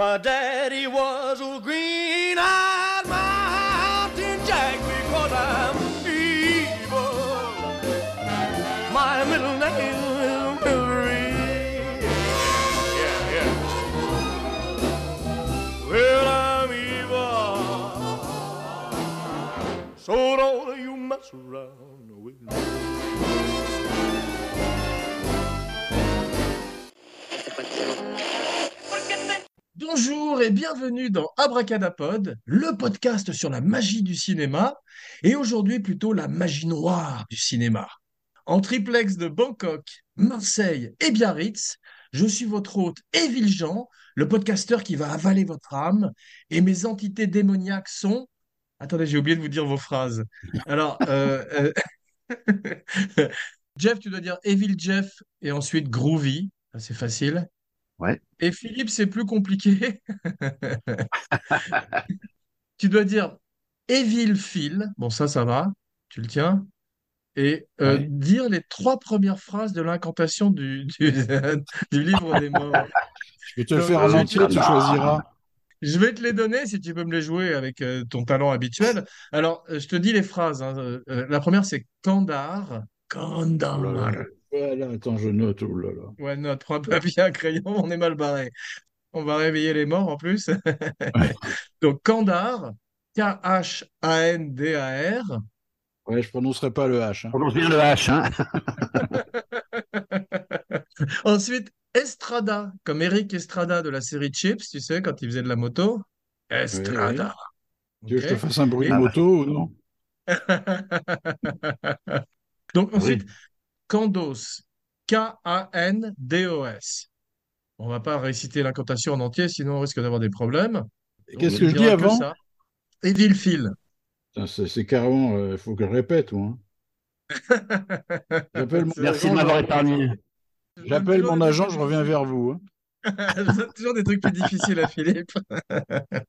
My daddy was a green-eyed mountain jack because I'm evil. My middle name is Mary. Yeah, yeah. Well, I'm evil. So don't you mess around Bonjour et bienvenue dans Abracadapod, le podcast sur la magie du cinéma, et aujourd'hui plutôt la magie noire du cinéma. En triplex de Bangkok, Marseille et Biarritz, je suis votre hôte Éville Jean, le podcasteur qui va avaler votre âme, et mes entités démoniaques sont... Attendez, j'ai oublié de vous dire vos phrases. Alors, euh, euh, Jeff, tu dois dire Evil Jeff et ensuite Groovy, c'est facile. Ouais. Et Philippe, c'est plus compliqué. Tu dois dire Evil Phil. Bon, ça, ça va. Tu le tiens. Et euh, Ouais. dire les trois premières phrases de l'incantation du, du, du livre des morts. Je vais te le Donc, faire entier, tu choisiras. Je vais te les donner si tu peux me les jouer avec euh, ton talent habituel. Alors, euh, je te dis les phrases. hein. Euh, euh, la première, c'est Kandar. Kandar. Là là. Voilà, attends, je note. Oh là là. Ouais, note, prends un papier, un crayon, on est mal barré. On va réveiller les morts en plus. Donc, Kandar, K-H-A-N-D-A-R. Ouais, je prononcerai pas le H. hein. Prononce bien le H, hein. Ensuite, Estrada, comme Eric Estrada de la série Chips, tu sais, quand il faisait de la moto. Estrada. Tu veux que je te fasse un bruit de Et- moto ou non? Donc, Oui. Kandos, K-A-N-D-O-S. On va pas réciter l'incantation en entier, sinon on risque d'avoir des problèmes. Qu'est-ce que je dis avant? ça. Evil Phil. Putain, C'est carrément, il faut que je répète, moi. hein. Mon Merci agent, de m'avoir épargné. J'appelle mon agent, je reviens vers vous. hein. Toujours des trucs plus difficiles à Philippe.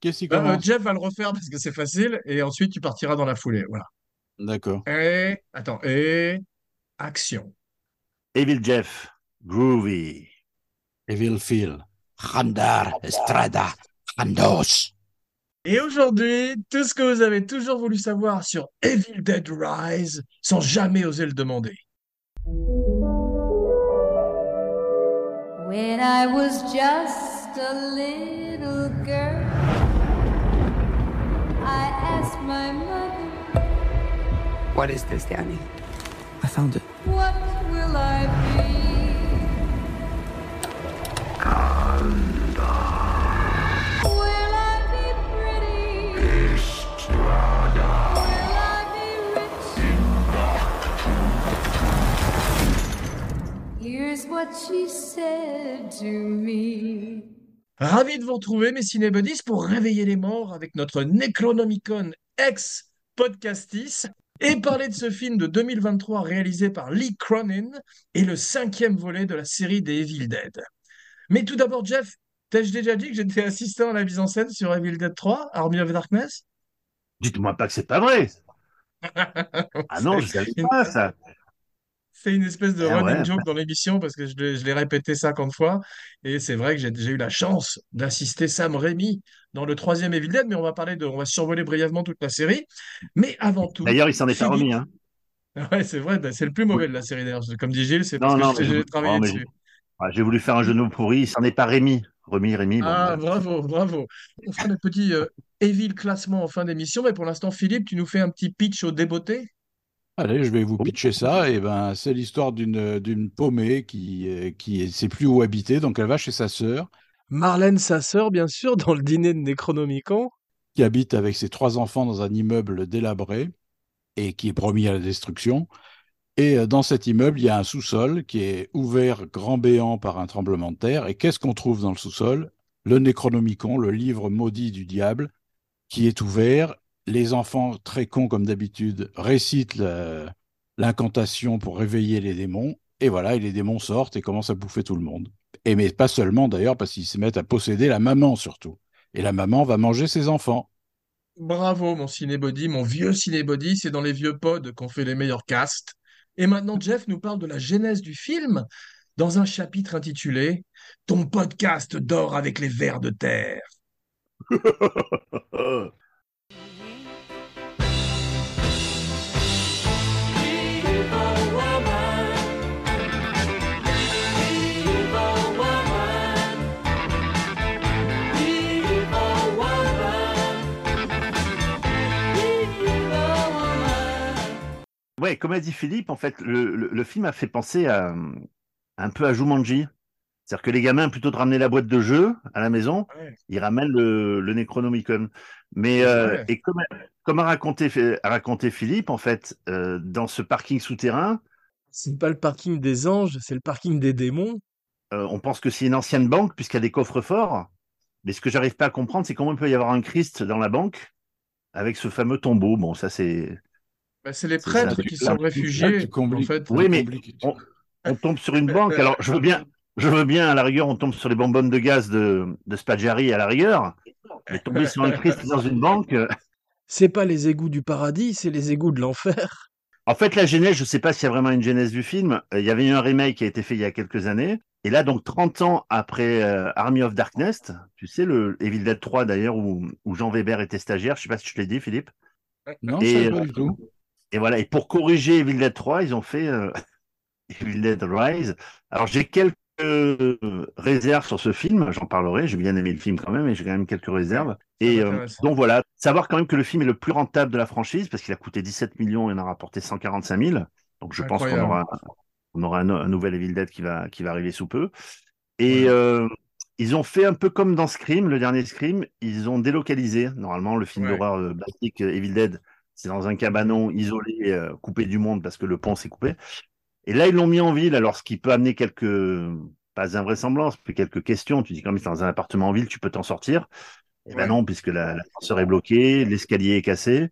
Qu'est-ce qui Euh, euh? Jeff va le refaire parce que c'est facile et ensuite tu partiras dans la foulée. Voilà. D'accord. Et attends, et action. Evil Jeff, Groovy. Evil Phil. Randar, Estrada, Randos. Et aujourd'hui, tout ce que vous avez toujours voulu savoir sur Evil Dead Rise sans jamais oser le demander. When I was just a little girl, I asked my mother, What is this, Danny? I found it. What will I be? Will I be pretty? Will I be rich? Here's what she said to me. Ravi de vous retrouver, mes cinébuddies, pour réveiller les morts avec notre Necronomicon ex-podcastis et parler de ce film de 2023 réalisé par Lee Cronin et le cinquième volet de la série des Evil Dead. Mais tout d'abord, Jeff, t'ai-je déjà dit que j'étais assistant à la mise en scène sur Evil Dead 3, Army of Darkness? Dites-moi pas que c'est pas vrai. Ah non, je savais pas ça. C'est une espèce de Ah running ouais. joke dans l'émission parce que je l'ai répété 50 fois. Et c'est vrai que j'ai eu la chance d'assister Sam Raimi dans le troisième Evil Dead, mais on va parler de, on va survoler brièvement toute la série. Mais avant tout, D'ailleurs, il s'en est pas Philippe- remis, hein. Ouais, c'est vrai, bah, c'est le plus mauvais de la série d'ailleurs. Comme dit Gilles, c'est parce non, que j'ai je- travaillé non, dessus. J'ai voulu faire un genou pourri, il s'en est pas remis. Remis, Rémi. bon, Ah, ouais. bravo, bravo. On fera notre petit euh, Evil classement en fin d'émission, mais pour l'instant, Philippe, tu nous fais un petit pitch au débeauté? Allez, je vais vous pitcher ça. Et ben, c'est l'histoire d'une paumée qui euh, qui ne sait plus où habiter, donc elle va chez sa sœur, Marlène, sa sœur, bien sûr, dans le dîner de Necronomicon. qui habite avec ses trois enfants dans un immeuble délabré et qui est promis à la destruction. Et euh, dans cet immeuble, il y a un sous-sol qui est ouvert grand béant par un tremblement de terre. Et qu'est-ce qu'on trouve dans le sous-sol? Le Necronomicon, le livre maudit du diable, qui est ouvert. Les enfants, très cons comme d'habitude, récitent l'incantation pour réveiller les démons. Et voilà, et les démons sortent et commencent à bouffer tout le monde. Et mais pas seulement d'ailleurs, parce qu'ils se mettent à posséder la maman surtout. Et la maman va manger ses enfants. Bravo, mon cinébody, mon vieux cinébody. C'est dans les vieux pods qu'on fait les meilleurs casts. Et maintenant, Jeff nous parle de la genèse du film. dans un chapitre intitulé Ton podcast dort avec les vers de terre. Ouais, comme a dit Philippe, en fait, le, le- le film a fait penser à, un peu à Jumanji. C'est-à-dire que les gamins, plutôt de ramener la boîte de jeu à la maison, Ouais. ils ramènent le, le Necronomicon. Mais euh, et comme, comme a raconté, a raconté Philippe, en fait, euh, dans ce parking souterrain, C'est pas le parking des anges, c'est le parking des démons. euh, on pense que c'est une ancienne banque puisqu'il y a des coffres forts. Mais ce que j'arrive pas à comprendre, c'est comment il peut y avoir un Christ dans la banque avec ce fameux tombeau. Bon, ça c'est. Bah, c'est les prêtres ça. qui sont réfugiés. en fait. Oui, mais on, on tombe sur une banque. Alors, je veux bien, je veux bien, à la rigueur, on tombe sur les bonbonnes de gaz de, de Spaggiari à la rigueur. Mais tomber sur un Christ dans une banque. euh, C'est pas les égouts du paradis, c'est les égouts de l'enfer. En fait, la genèse, je sais pas s'il y a vraiment une genèse du film. Euh, Il y avait eu un remake qui a été fait il y a quelques années. Et là, donc, 30 ans après euh, Army of Darkness, tu sais, le Evil Dead 3 d'ailleurs, où, où Jean Weber était stagiaire. Je sais pas si je te l'ai dit, Philippe. Non, Et, pas du tout. Et voilà. Et pour corriger Evil Dead 3, ils ont fait euh, Evil Dead Rise. Alors, j'ai quelques réserves sur ce film. J'en parlerai. J'ai bien aimé le film quand même, mais j'ai quand même quelques réserves. Et euh, donc voilà, savoir quand même que le film est le plus rentable de la franchise parce qu'il a coûté 17 millions et en a rapporté 145 000. Donc je pense qu'on aura, on aura un, un nouvel Evil Dead qui va, qui va arriver sous peu. Et euh, ils ont fait un peu comme dans Scream, le dernier Scream, ils ont délocalisé. Normalement, le film Ouais. d'horreur basique euh, Evil Dead, c'est dans un cabanon isolé, euh, coupé du monde parce que le pont s'est coupé. Et là, ils l'ont mis en ville, alors ce qui peut amener quelques, pas invraisemblances, mais quelques questions. Tu dis quand même, dans un appartement en ville, tu peux t'en sortir. Eh ben Ouais. non, puisque la- l'ascenseur est bloqué, l'escalier est cassé,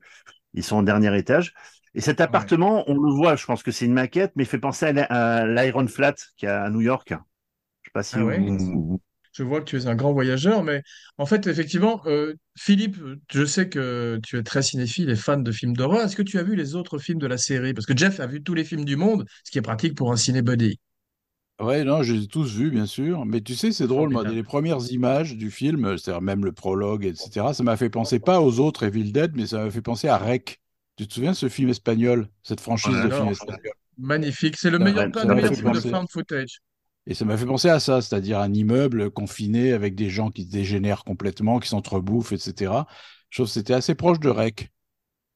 ils sont au dernier étage. Et cet appartement, on le voit, je pense que c'est une maquette, mais il fait penser à la- l'Iron Flat qu'il y a à New York. Je sais pas si Ah ouais vous- Je vois que tu es un grand voyageur, mais en fait, effectivement, euh, Philippe, je sais que tu es très cinéphile et fan de films d'horreur. Est-ce que tu as vu les autres films de la série? Parce que Jeff a vu tous les films du monde, ce qui est pratique pour un cinébuddy. Ouais, non, je les ai tous vus, bien sûr. Mais tu sais, c'est drôle, moi, Formidable. les premières images du film, c'est-à-dire même le prologue, etc., ça m'a fait penser pas aux autres Evil Dead, mais ça m'a fait penser à Rec. Tu te souviens de ce film espagnol, cette franchise Ouais, de films espagnols? Magnifique. C'est le Ça meilleur, m'a- ça de m'a meilleurs fait films de penser. found footage. Et ça m'a fait penser à ça, c'est-à-dire un immeuble confiné avec des gens qui se dégénèrent complètement, qui s'entrebouffent, etc. Je trouve que c'était assez proche de Rec.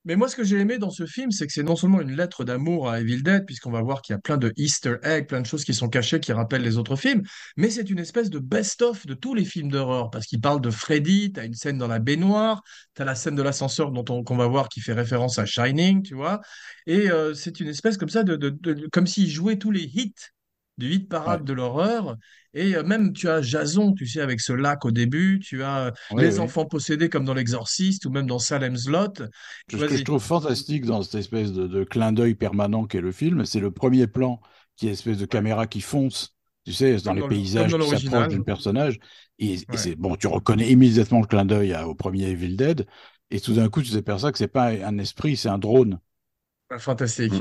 Mais moi, ce que j'ai aimé dans ce film, c'est que c'est non seulement une lettre d'amour à Evil Dead, puisqu'on va voir qu'il y a plein de Easter eggs, plein de choses qui sont cachées, qui rappellent les autres films, mais c'est une espèce de best-of de tous les films d'horreur, parce qu'il parle de Freddy, t'as une scène dans la baignoire, t'as la scène de l'ascenseur dont on, qu'on va voir qui fait référence à Shining, tu vois, et euh, c'est une espèce comme ça de, comme s'il jouait tous les hits du hit parade Ouais. de l'horreur, et euh, même tu as Jason, tu sais, avec ce lac au début, tu as euh, les enfants possédés comme dans L'Exorciste, ou même dans Salem's Lot. Ce que je trouve fantastique dans cette espèce de, de clin d'œil permanent qu'est le film, c'est le premier plan, qui est une espèce de caméra qui fonce, tu sais, dans les le- paysages dans qui s'approchent d'un personnage. Et, et c'est bon, tu reconnais immédiatement le clin d'œil au premier Evil Dead, et tout d'un coup, tu t'aperçois que c'est pas un esprit, c'est un drone. Fantastique.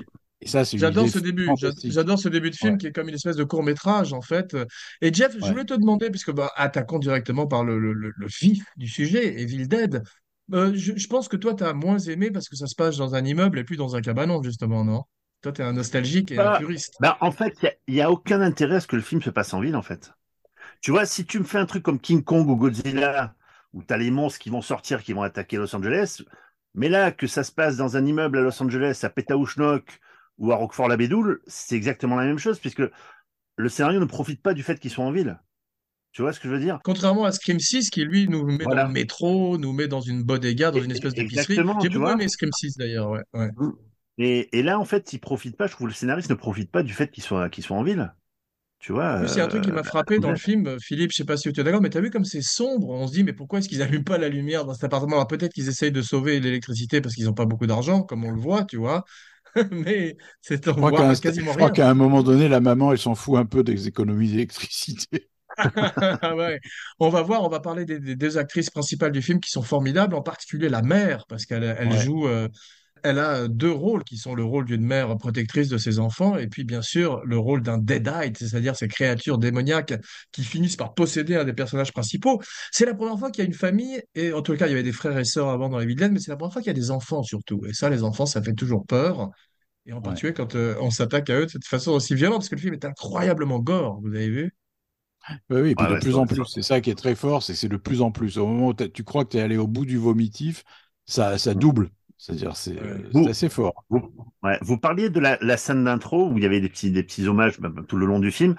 Et ça, c'est une J'adore ce début. J'adore ce début de film Ouais. qui est comme une espèce de court métrage en fait. Et Jeff, je voulais te demander, puisque bah, attaquons directement par le, le- le- le vif du sujet, Evil Dead. Euh, je, je pense que toi, tu as moins aimé parce que ça se passe dans un immeuble et plus dans un cabanon, justement, non? Toi, tu es un nostalgique et un Bah, puriste. bah, en fait, il n'y a, aucun intérêt à ce que le film se passe en ville, en fait. Tu vois, si tu me fais un truc comme King Kong ou Godzilla, où tu as les monstres qui vont sortir, qui vont attaquer Los Angeles, mais là, que ça se passe dans un immeuble à Los Angeles, à Pétaouchnok ou à Roquefort-la-Bédoule, c'est exactement la même chose, puisque le scénario ne profite pas du fait qu'ils sont en ville. Tu vois ce que je veux dire? Contrairement à Scream 6 qui, lui, nous met Voilà. dans le métro, nous met dans une bodega, dans une espèce d'épicerie. J'ai beaucoup aimé Scream 6 d'ailleurs, ouais. ouais. et, et là, en fait, ils profitent pas, je trouve que le scénariste ne profite pas du fait qu'ils soient, qu'ils soient en ville. Tu vois c'est un truc qui euh, m'a frappé dans le film, euh, Philippe, je sais pas si tu es d'accord, mais tu as vu comme c'est sombre, on se dit, mais pourquoi est-ce qu'ils allument pas la lumière dans cet appartement? Alors peut-être qu'ils essayent de sauver l'électricité parce qu'ils n'ont pas beaucoup d'argent, comme on le voit, tu vois, mais c'est on Je crois qu'à un, quasiment je crois rien. qu'à un moment donné, la maman, elle s'en fout un peu des économies d'électricité. Ah ouais. On va voir, on va parler des, des deux actrices principales du film qui sont formidables, en particulier la mère, parce qu'elle elle Ouais. joue, euh, elle a deux rôles qui sont le rôle d'une mère protectrice de ses enfants et puis bien sûr le rôle d'un deadite, c'est-à-dire ces créatures démoniaques qui finissent par posséder un des personnages principaux. C'est la première fois qu'il y a une famille, et en tout cas il y avait des frères et sœurs avant dans les Dead, mais c'est la première fois qu'il y a des enfants surtout. Et ça, les enfants, ça fait toujours peur. Et en Ouais. particulier quand euh, on s'attaque à eux de cette façon aussi violente, parce que le film est incroyablement gore, vous avez vu? Oui, oui, et puis Ouais, de ouais, plus en plus, c'est ça qui est très fort, c'est que c'est de plus en plus. Au moment où tu crois que tu es allé au bout du vomitif, ça, ça double. C'est-à-dire, c'est euh, c'est assez fort. Vous, ouais, vous parliez de la, la scène d'intro où il y avait des petits, des petits hommages bah, tout le long du film.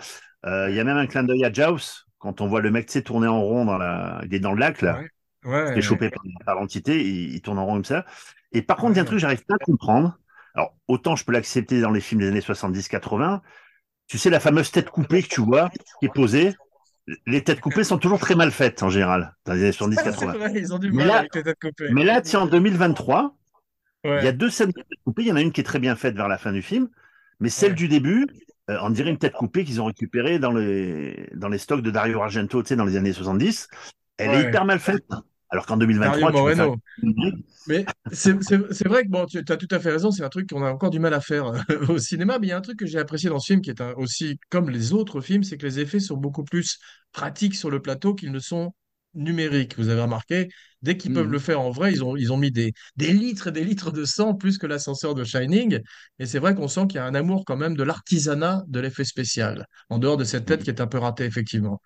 Euh, il y a même un clin d'œil à Jaws quand on voit le mec tourner en rond dans la, il est dans le lac là, Ouais. Ouais. il est chopé par, par l'entité, il, il tourne en rond comme ça. Et par contre, il y a un truc que j'arrive pas à comprendre. Alors autant je peux l'accepter dans les films des années 70-80. Tu sais la fameuse tête coupée que tu vois qui est posée. Les têtes coupées sont toujours très mal faites en général dans les années C'est 70-80. vrai, ils ont du Mais mal là- avec les têtes coupées. Mais là, tiens, en 2023, Ouais. il y a deux scènes de tête coupée. Il y en a une qui est très bien faite vers la fin du film, mais celle Ouais. du début, euh, on dirait une tête coupée qu'ils ont récupérée dans les, dans les stocks de Dario Argento, tu sais, dans les années 70. Elle Ouais. est hyper mal faite. Alors qu'en 2023, Dario tu faire Mais c'est vrai que bon, tu as tout à fait raison, c'est un truc qu'on a encore du mal à faire euh, au cinéma, mais il y a un truc que j'ai apprécié dans ce film qui est un- aussi comme les autres films, c'est que les effets sont beaucoup plus pratiques sur le plateau qu'ils ne sont numériques. Vous avez remarqué, dès qu'ils peuvent Mhm. le faire en vrai, ils ont, ils ont mis des, des litres et des litres de sang plus que l'ascenseur de Shining. Et c'est vrai qu'on sent qu'il y a un amour quand même de l'artisanat de l'effet spécial, en dehors de cette tête qui est un peu ratée, effectivement.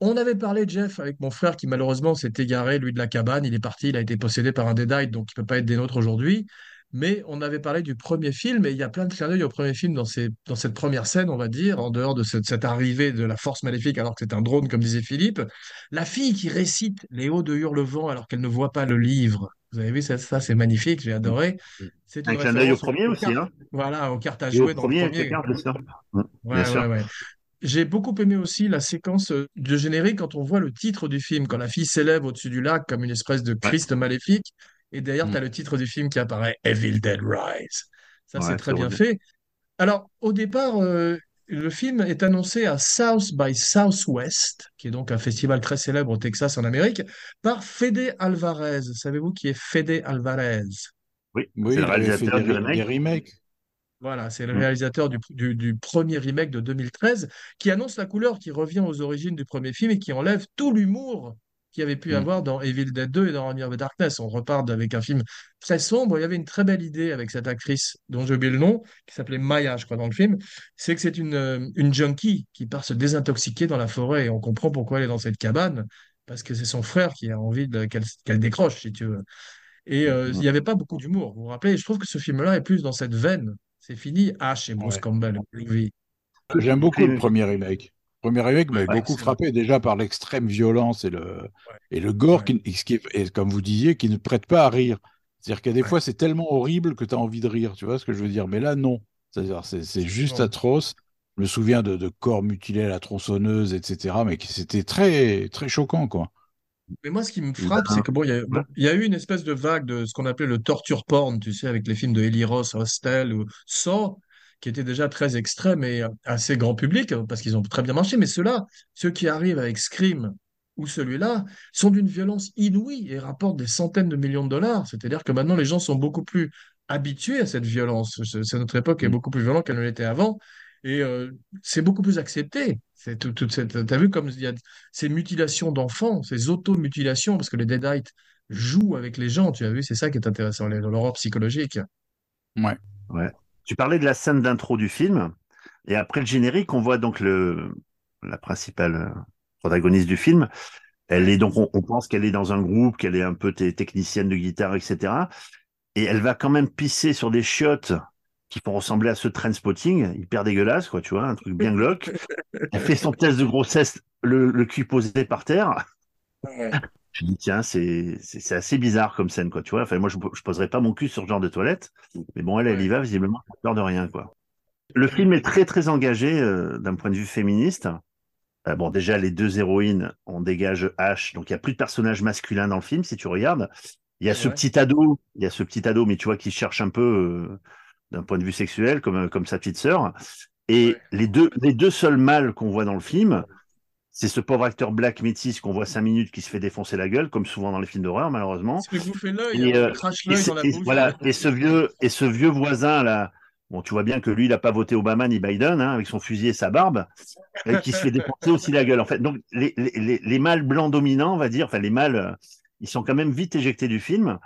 On avait parlé, Jeff, avec mon frère qui malheureusement s'est égaré, lui, de la cabane. Il est parti, il a été possédé par un Deadite, donc il ne peut pas être des nôtres aujourd'hui. Mais on avait parlé du premier film, et il y a plein de clins d'œil au premier film dans, ces, dans cette première scène, on va dire, en dehors de cette, cette arrivée de la force maléfique, alors que c'est un drone, comme disait Philippe. La fille qui récite les hauts de Hurlevent alors qu'elle ne voit pas le livre. Vous avez vu ça, ça c'est magnifique, j'ai adoré. C'est Un clin d'œil au premier aussi, hein. Voilà, aux cartes à Et au jouer dans le premier, premier. Mm, Ouais, sûr. ouais, ouais. J'ai beaucoup aimé aussi la séquence euh, de générique quand on voit le titre du film, quand la fille s'élève au-dessus du lac comme une espèce de Christ maléfique, et derrière, Mm. tu as le titre du film qui apparaît, Evil Dead Rise. Ça, c'est très bien fait. Alors, au départ, euh, le film est annoncé à South by Southwest, qui est donc un festival très célèbre au Texas, en Amérique, par Fede Alvarez. Savez-vous qui est Fede Alvarez? Oui, Oui, c'est le réalisateur du remake. remakes. Voilà, c'est le Mm. réalisateur du, du- du premier remake de 2013 qui annonce la couleur qui revient aux origines du premier film et qui enlève tout l'humour qu'il y avait pu Mm. avoir dans Evil Dead 2 et dans Army of the Darkness. On repart avec un film très sombre. Il y avait une très belle idée avec cette actrice dont j'ai oublié le nom, qui s'appelait Maya, je crois, dans le film. C'est que c'est une, euh, une junkie qui part se désintoxiquer dans la forêt et on comprend pourquoi elle est dans cette cabane. Parce que c'est son frère qui a envie de- qu'elle qu'elle décroche, si tu veux. Et euh, il n'y avait pas beaucoup d'humour. Vous vous rappelez, je trouve que ce film-là est plus dans cette veine. C'est fini. H et Bruce Ouais. Campbell. Oui. J'aime beaucoup le premier remake. Premier remake m'avait Ouais, beaucoup frappé déjà par l'extrême violence et le, Ouais. et le gore, Ouais. qui, qui et comme vous disiez, qui ne prête pas à rire. C'est-à-dire qu'il y a des fois, c'est tellement horrible que tu as envie de rire. Tu vois ce que je veux dire? Mais là, non. C'est juste Non. atroce. Je me souviens de, de corps mutilés à la tronçonneuse, etc. Mais c'était très, très choquant, quoi. Mais moi, ce qui me frappe, c'est que bon, il y bon, y a eu une espèce de vague de ce qu'on appelait le torture porn, tu sais, avec les films de Eli Roth, Hostel ou Saw, qui étaient déjà très extrêmes et euh, assez grand public, euh, parce qu'ils ont très bien marché. Mais ceux-là, ceux qui arrivent avec Scream ou celui-là, sont d'une violence inouïe et rapportent des centaines de millions de dollars. C'est-à-dire que maintenant, les gens sont beaucoup plus habitués à cette violence. C'est- notre époque est Mm. beaucoup plus violente qu'elle ne l'était avant. Et euh, c'est beaucoup plus accepté. C'est tout, toute cette... T'as vu comme il y a ces mutilations d'enfants, ces auto-mutilations, parce que les Deadites jouent avec les gens, tu as vu, c'est ça qui est intéressant, l'horreur psychologique. Ouais. Ouais. Tu parlais de la scène d'intro du film, et après le générique, on voit donc le, la principale euh, protagoniste du film. Elle est donc, on, on pense qu'elle est dans un groupe, qu'elle est un peu technicienne de guitare, etc. Et elle va quand même pisser sur des chiottes qui font ressembler à ce train spotting, hyper dégueulasse, quoi, tu vois, un truc bien glauque. Elle fait son test de grossesse, le, le cul posé par terre. Je dis, tiens, c'est assez bizarre comme scène, quoi, tu vois. Enfin, moi, je, je poserais pas mon cul sur ce genre de toilette. Mais bon, elle, elle y va, visiblement, peur de rien, quoi. Le film est très, très engagé euh, d'un point de vue féministe. Euh, bon, déjà, les deux héroïnes, on dégage H, donc il y a plus de personnages masculins dans le film, si tu regardes. Il y a ce petit ado, il y a ce petit ado, mais tu vois, qui cherche un peu euh, d'un point de vue sexuel, comme, comme sa petite sœur. Et Ouais. les deux, les deux seuls mâles qu'on voit dans le film, c'est ce pauvre acteur black métis qu'on voit cinq minutes qui se fait défoncer la gueule, comme souvent dans les films d'horreur, malheureusement. Et, il euh, crache Et, l'œil c'est- dans la et bouche. voilà, et ce vieux, et ce vieux voisin là, bon, tu vois bien que lui, il n'a pas voté Obama ni Biden, hein, avec son fusil et sa barbe, et qui se fait défoncer aussi la gueule. En fait, donc les, les, les, les mâles blancs dominants, on va dire, enfin les mâles, euh, ils sont quand même vite éjectés du film.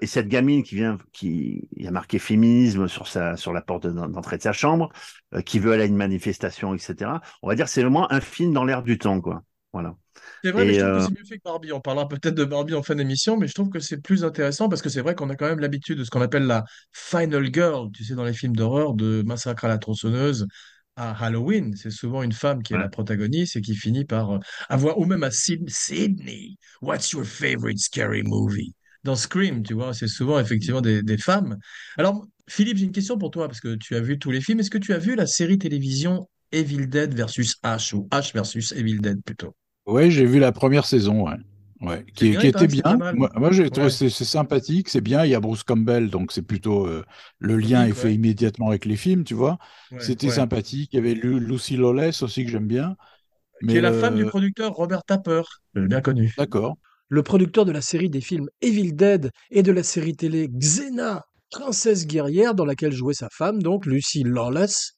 Et cette gamine qui vient, qui il y a marqué féminisme sur sa, sur la porte d'en- d'entrée de sa chambre, euh, qui veut aller à une manifestation, etc. On va dire, c'est vraiment un film dans l'air du temps, quoi. Voilà. C'est vrai, mais je trouve euh, que c'est mieux fait que Barbie. On parlera peut-être de Barbie en fin d'émission, mais je trouve que c'est plus intéressant parce que c'est vrai qu'on a quand même l'habitude de ce qu'on appelle la Final Girl, tu sais, dans les films d'horreur, de Massacre à la tronçonneuse à Halloween. C'est souvent une femme qui est Ouais. la protagoniste et qui finit par euh, avoir, ou même à Syd- Sydney, What's your favorite scary movie? Dans Scream, tu vois, c'est souvent effectivement des, des femmes. Alors, Philippe, j'ai une question pour toi parce que tu as vu tous les films. Est-ce que tu as vu la série télévision Evil Dead versus H ou H versus Evil Dead plutôt? Ouais, j'ai vu la première saison, ouais. Qui, bien, qui était bien. Moi, moi, j'ai trouvé Ouais. c'est sympathique, c'est bien. Il y a Bruce Campbell, donc c'est plutôt euh, le lien est fait ouais. immédiatement avec les films, tu vois. C'était sympathique. Il y avait Lu- Lucy Lawless aussi que j'aime bien. Qui est la femme du le- producteur Robert Tapper, euh, bien connu. D'accord. Le producteur de la série des films Evil Dead et de la série télé Xena, princesse guerrière, dans laquelle jouait sa femme, donc Lucy Lawless.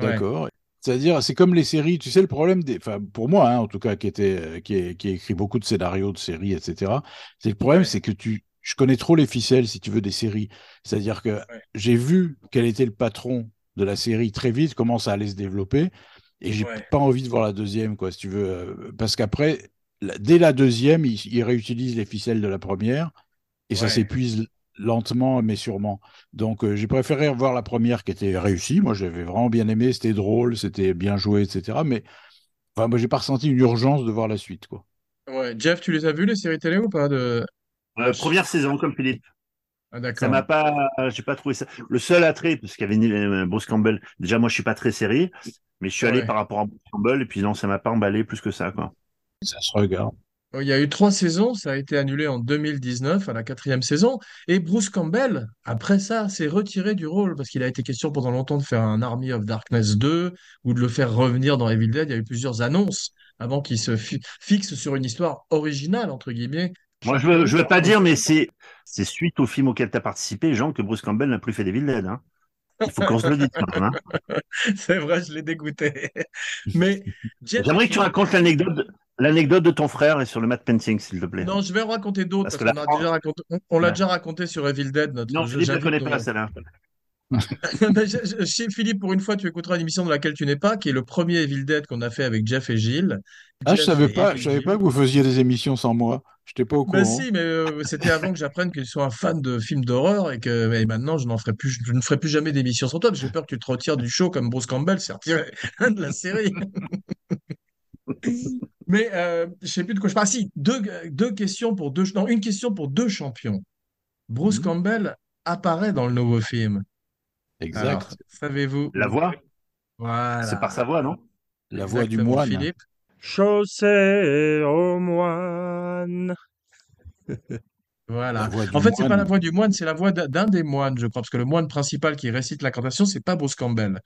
Ouais. D'accord. C'est-à-dire, c'est comme les séries, tu sais, le problème des, enfin, pour moi, hein, en tout cas, qui était, euh, qui, est- qui a écrit beaucoup de scénarios de séries, etc. C'est le problème, Ouais. c'est que tu, je connais trop les ficelles, si tu veux, des séries. C'est-à-dire que j'ai vu quel était le patron de la série très vite, comment ça allait se développer, et j'ai Ouais. pas envie de voir la deuxième, quoi, si tu veux, euh, parce qu'après, dès la deuxième, ils, ils réutilisent les ficelles de la première, et ça s'épuise lentement mais sûrement. Donc euh, j'ai préféré revoir la première qui était réussie. Moi j'avais vraiment bien aimé, c'était drôle, c'était bien joué, etc. Mais enfin, moi j'ai pas ressenti une urgence de voir la suite, quoi. Ouais. Jeff, tu les as vus les séries télé ou pas de... Euh, première saison, comme Philippe. Ah, Ça d'accord. m'a pas, j'ai pas trouvé ça. Le seul attrait, parce qu'il y avait euh, Bruce Campbell. Déjà, moi, je suis pas très série, mais je suis allé Ouais. par rapport à Bruce Campbell, et puis non, ça m'a pas emballé plus que ça, quoi. Ça se regarde. Oh, Il y a eu trois saisons, ça a été annulé en 2019 à la quatrième saison. Et Bruce Campbell, après ça, s'est retiré du rôle parce qu'il a été question pendant longtemps de faire un Army of Darkness 2 ou de le faire revenir dans Evil Dead. Il y a eu plusieurs annonces avant qu'il se fi- fixe sur une histoire originale, entre guillemets. Moi, je veux, je veux pas dire, mais c'est, suite au film auquel tu as participé, Jean, que Bruce Campbell n'a plus fait des Dead, hein. Il faut qu'on se le dise quand même, hein. C'est vrai, je l'ai dégoûté. Mais J'aimerais que tu racontes l'anecdote, l'anecdote de ton frère et sur le Matt painting, s'il te plaît. Non, je vais en raconter d'autres Parce parce, que qu'on la a France- déjà raconté, on, on l'a Ouais. déjà raconté sur Evil Dead, notre Non, jeu. Philippe ne nos- pas celle-là. Je- je- chez Philippe, pour une fois, tu écouteras une émission dans laquelle tu n'es pas, qui est le premier Evil Dead qu'on a fait avec Jeff et Gilles. Ah, je Jeff savais et pas, je savais pas que vous faisiez des émissions sans moi. J'étais pas au Ben courant. si, mais euh, c'était avant que j'apprenne que tu sois un fan de films d'horreur et que et maintenant je n'en ferai plus, je ne ferai plus jamais d'émission sur toi parce que j'ai peur que tu te retires du show comme Bruce Campbell s'est retiré de la série. Mais euh, je sais plus de quoi je parle. Si, deux, deux questions pour deux, non, une question pour deux champions. Bruce Mhm. Campbell apparaît dans le nouveau film. Exact. Savez-vous La voix, Voilà. c'est par sa voix, non? La voix du moine. Philippe. Chaussée au moine. Voilà. En fait, c'est pas moine. la voix du moine, c'est la voix d'un d'un des moines, je crois, parce que le moine principal qui récite l'incantation, c'est pas Bruce Campbell.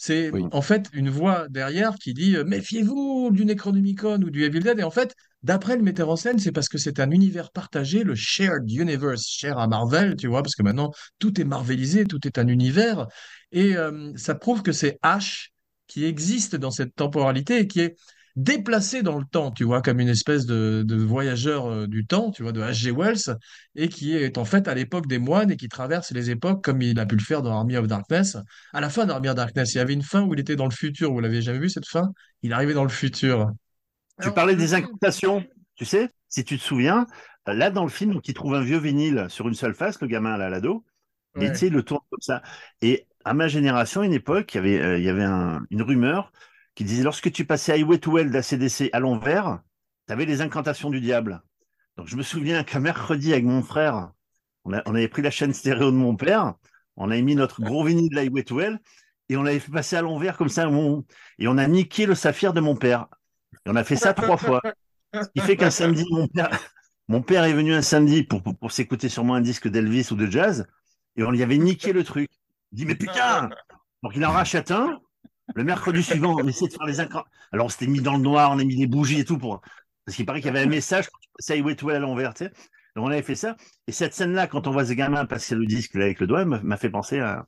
C'est Oui. en fait une voix derrière qui dit euh, Méfiez-vous du Necronomicon ou du Evil Dead. Et en fait, d'après le metteur en scène, c'est parce que c'est un univers partagé, le shared universe, cher à Marvel, tu vois, parce que maintenant tout est marvelisé, tout est un univers. Et euh, ça prouve que c'est Ash qui existe dans cette temporalité et qui est déplacé dans le temps, tu vois, comme une espèce de, de voyageur euh, du temps, tu vois, de H.G. Wells, et qui est en fait à l'époque des moines et qui traverse les époques comme il a pu le faire dans Army of Darkness. À la fin d'Army of Darkness, il y avait une fin où il était dans le futur. Vous l'avez jamais vu cette fin? Il arrivait dans le futur. Tu parlais des incantations, tu sais, si tu te souviens, là dans le film, donc, il trouve un vieux vinyle sur une seule face, le gamin là, l'ado, et tu sais, il le tourne comme ça. Et à ma génération, à une époque, il y avait, euh, il y avait un- une rumeur qui disait lorsque tu passais Highway to Hell d'ACDC à l'envers, tu avais les incantations du diable. Donc je me souviens qu'un mercredi avec mon frère, on, avait pris la chaîne stéréo de mon père, on avait mis notre gros vinyle de Highway to Hell, et on l'avait fait passer à l'envers comme ça, et on a niqué le saphir de mon père. Et on a fait ça trois fois. Ce qui fait qu'un samedi, mon père, mon père est venu un samedi pour, pour, pour s'écouter sûrement un disque d'Elvis ou de jazz, et on lui avait niqué le truc. Il dit, mais putain! Donc il en rachète un, Le mercredi suivant, on essayait de faire les incans. Alors, on s'était mis dans le noir, on a mis des bougies et tout pour. Parce qu'il paraît qu'il y avait un message quand tu passais Highway to à l'envers. Donc, on avait fait ça. Et cette scène-là, quand on voit ce gamin passer le disque avec le doigt, m'a fait penser à.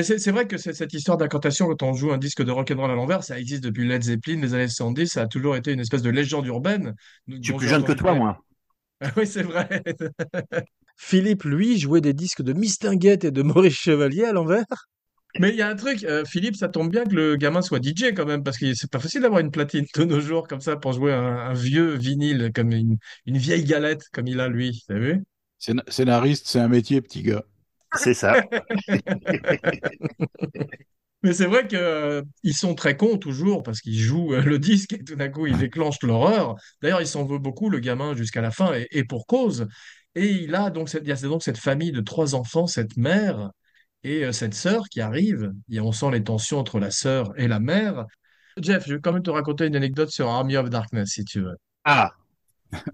Mais c'est c'est vrai que c'est- cette histoire d'incantation, quand on joue un disque de rock'n'roll à l'envers, ça existe depuis Led Zeppelin, les années 70, ça a toujours été une espèce de légende urbaine. Je suis dont plus j'ai jeune que entendu toi, parler. moi. Ah oui, c'est vrai. Philippe, lui, jouait des disques de Mistinguett et de Maurice Chevalier à l'envers. Mais il y a un truc, euh, Philippe, ça tombe bien que le gamin soit DJ quand même, parce que c'est pas facile d'avoir une platine de nos jours comme ça pour jouer un, un vieux vinyle, comme une, une vieille galette, comme il a lui. T'as vu? Scén- Scénariste, c'est un métier, petit gars. C'est ça. Mais c'est vrai que euh, sont très cons toujours parce qu'ils jouent euh, le disque et tout d'un coup ils déclenchent l'horreur. D'ailleurs, il s'en veut beaucoup le gamin jusqu'à la fin et, et pour cause. Et il a donc cette, il y a donc cette famille de trois enfants, cette mère et euh, cette sœur qui arrivent. Et on sent les tensions entre la sœur et la mère. Jeff, je vais quand même te raconter une anecdote sur Army of Darkness si tu veux. Ah,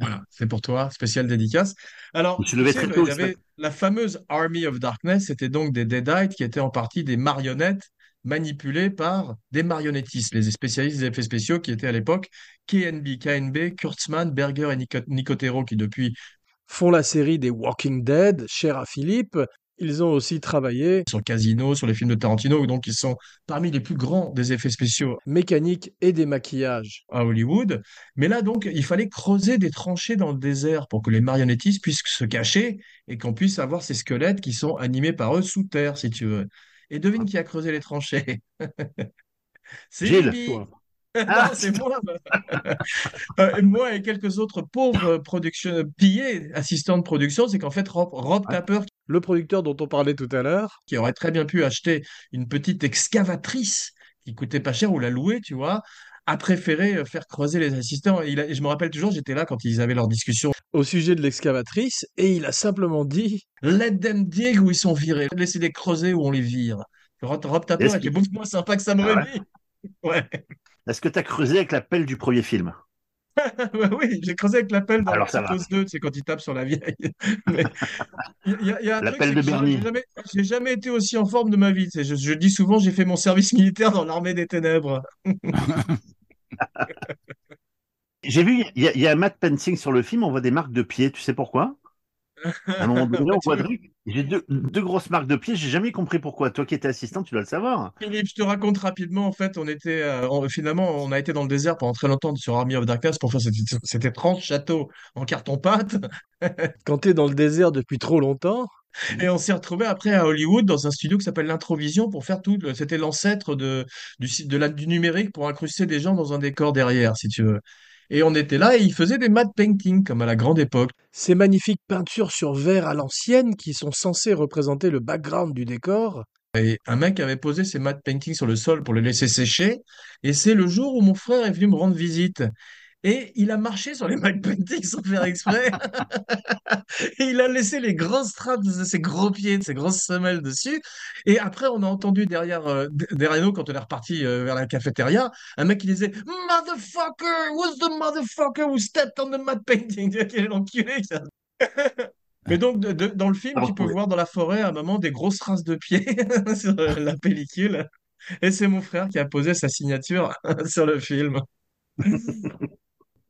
Voilà, c'est pour toi, spécial dédicace. Alors, je sais, il y avait la fameuse Army of Darkness, c'était donc des Deadites qui étaient en partie des marionnettes manipulées par des marionnettistes, les spécialistes des effets spéciaux qui étaient à l'époque KNB, KNB, Kurtzman, Berger et Nico- Nicotero, qui depuis Font la série des Walking Dead, chère à Philippe. Ils ont aussi travaillé sur Casino, sur les films de Tarantino, donc ils sont parmi les plus grands des effets spéciaux mécanique et des maquillages. à Hollywood. Mais là, donc, il fallait creuser des tranchées dans le désert pour que les marionnettistes puissent se cacher et qu'on puisse avoir ces squelettes qui sont animés par eux sous terre, si tu veux. Et devine qui a creusé les tranchées? C'est Gilles. Toi. Ah, c'est moi. Euh, moi et quelques autres pauvres production, pillés assistants de production, c'est qu'en fait, Rob, Rob. Tapper, Le producteur dont on parlait tout à l'heure, qui aurait très bien pu acheter une petite excavatrice qui coûtait pas cher ou la louer, tu vois, a préféré euh, faire creuser les assistants. Et, il a- et je me rappelle toujours, j'étais là quand ils avaient leur discussion. au sujet de l'excavatrice, et il a simplement dit Let them dig où ils sont virés. Laissez-les creuser où on les vire. Rob, Rob Tapper Est-ce était beaucoup moins sympa que Sam Ah ouais Raimi. Ouais. Est-ce que tu as creusé avec la pelle du premier film? Ouais, oui, j'ai creusé avec l'appel dans Alors, va. Psychose 2, c'est quand il tape sur la vieille. L'appel de Bernie. j'ai jamais, été aussi en forme de ma vie. Je, je dis souvent, j'ai fait mon service militaire dans l'armée des ténèbres. J'ai vu, il y, y a un matte painting sur le film, on voit des marques de pieds. Tu sais pourquoi? À un moment donné, on voit Drake. J'ai deux, deux grosses marques de pieds, j'ai jamais compris pourquoi. Toi qui étais assistant, tu dois le savoir. Philippe, je te raconte rapidement. En fait, on était, euh, on- finalement, on a été dans le désert pendant très longtemps sur Army of Darkness pour faire cet, étrange château en carton-pâte. Quand t'es dans le désert depuis trop longtemps, Et on s'est retrouvé après à Hollywood dans un studio qui s'appelle l'Introvision pour faire tout. le- C'était l'ancêtre de, du, site- de la, du numérique pour incruster des gens dans un décor derrière, si tu veux. Et on était là et ils faisaient des matte painting comme à la grande époque. ces magnifiques peintures sur verre à l'ancienne qui sont censées représenter le background du décor, Et un mec avait posé ses matte paintings sur le sol pour les laisser sécher. Et c'est le jour où mon frère est venu me rendre visite. Et il a marché sur les matte paintings sans faire exprès. Et il a laissé les grosses traces de ses gros pieds, de ses grosses semelles dessus. Et après, on a entendu derrière, euh, derrière nous, quand on est reparti euh, vers la cafétéria, un mec qui disait Motherfucker, who's the motherfucker who stepped on the matte painting? Tu vois, Quel enculé. Mais donc, de- de- dans le film, tu peux Oui. voir dans la forêt à un moment des grosses traces de pieds sur euh, la pellicule. Et c'est mon frère qui a posé sa signature sur le film.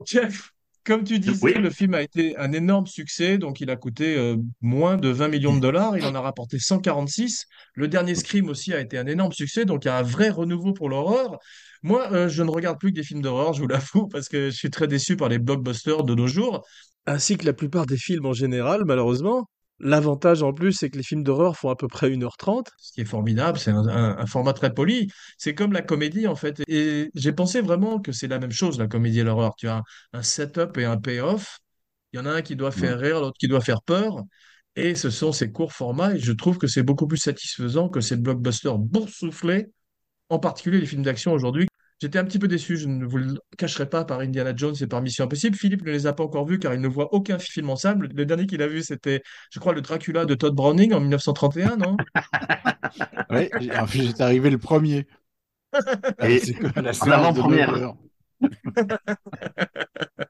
Jeff, Comme tu disais, Oui. le film a été un énorme succès, donc il a coûté euh, moins de 20 millions de dollars, il en a rapporté 146. Le dernier Scream aussi a été un énorme succès, donc il y a un vrai renouveau pour l'horreur. Moi, euh, je ne regarde plus que des films d'horreur, je vous l'avoue, parce que je suis très déçu par les blockbusters de nos jours. Ainsi que la plupart des films en général, malheureusement. L'avantage en plus, c'est que les films d'horreur font à peu près 1h30. Ce qui est formidable, c'est un, un- un format très poli. C'est comme la comédie, en fait. Et j'ai pensé vraiment que c'est la même chose, la comédie et l'horreur. Tu as un, un setup et un payoff. Il y en a un qui doit faire rire, l'autre qui doit faire peur. Et ce sont ces courts formats. Et je trouve que c'est beaucoup plus satisfaisant que ces blockbusters boursouflés, en particulier les films d'action aujourd'hui. J'étais un petit peu déçu, je ne vous le cacherai pas, par Indiana Jones et par Mission Impossible. Philippe ne les a pas encore vus car il ne voit aucun film en salle. Le dernier qu'il a vu, c'était, je crois, le Dracula de Todd Browning en 1931, non? Fait, j'étais arrivé le premier. Et C'est quoi la en séance de avant-première. 9 heures?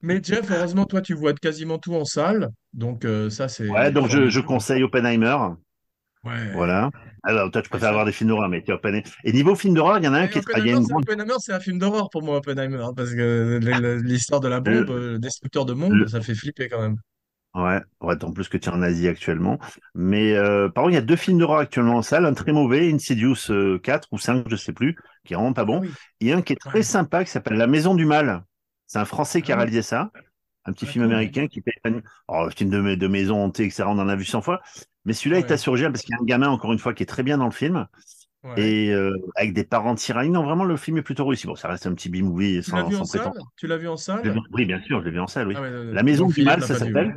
Mais Jeff, heureusement, toi, tu vois quasiment tout en salle. Donc, euh, ça, c'est. Ouais, donc je, je conseille Oppenheimer. Ouais. Voilà. Alors, toi, tu préfères avoir des films d'horreur, mais tu Oppenheimer. Et niveau film d'horreur, il y en a un Et qui Oppenheimer, une c'est- grande. Oppenheimer, c'est un film d'horreur pour moi, Oppenheimer, hein, parce que l'histoire de la bombe, Le- euh, le destructeur de monde, le- ça fait flipper quand même. Ouais, ouais, en plus que tu es en Asie actuellement. Mais euh, par contre, il y a deux films d'horreur actuellement en salle, un très mauvais, Insidious euh, 4 ou 5, je sais plus, qui est vraiment pas bon, Ah oui. et un qui est très Ouais. sympa, qui s'appelle La Maison du Mal. C'est un Français qui a Ah réalisé ça, un petit Ah, film américain qui fait oh, film de, de maison hantée, etc. On en a vu 100 fois. Mais celui-là est original parce qu'il y a un gamin, encore une fois, qui est très bien dans le film, et euh, avec des parents tyranniques. Non, vraiment, le film est plutôt réussi. Bon, ça reste un petit B-movie Tu l'as sans, vu sans en salle? prétention. Tu l'as vu en salle? Oui, bien sûr, je l'ai vu en salle, oui. Ah La Maison du Mal, ça s'appelle.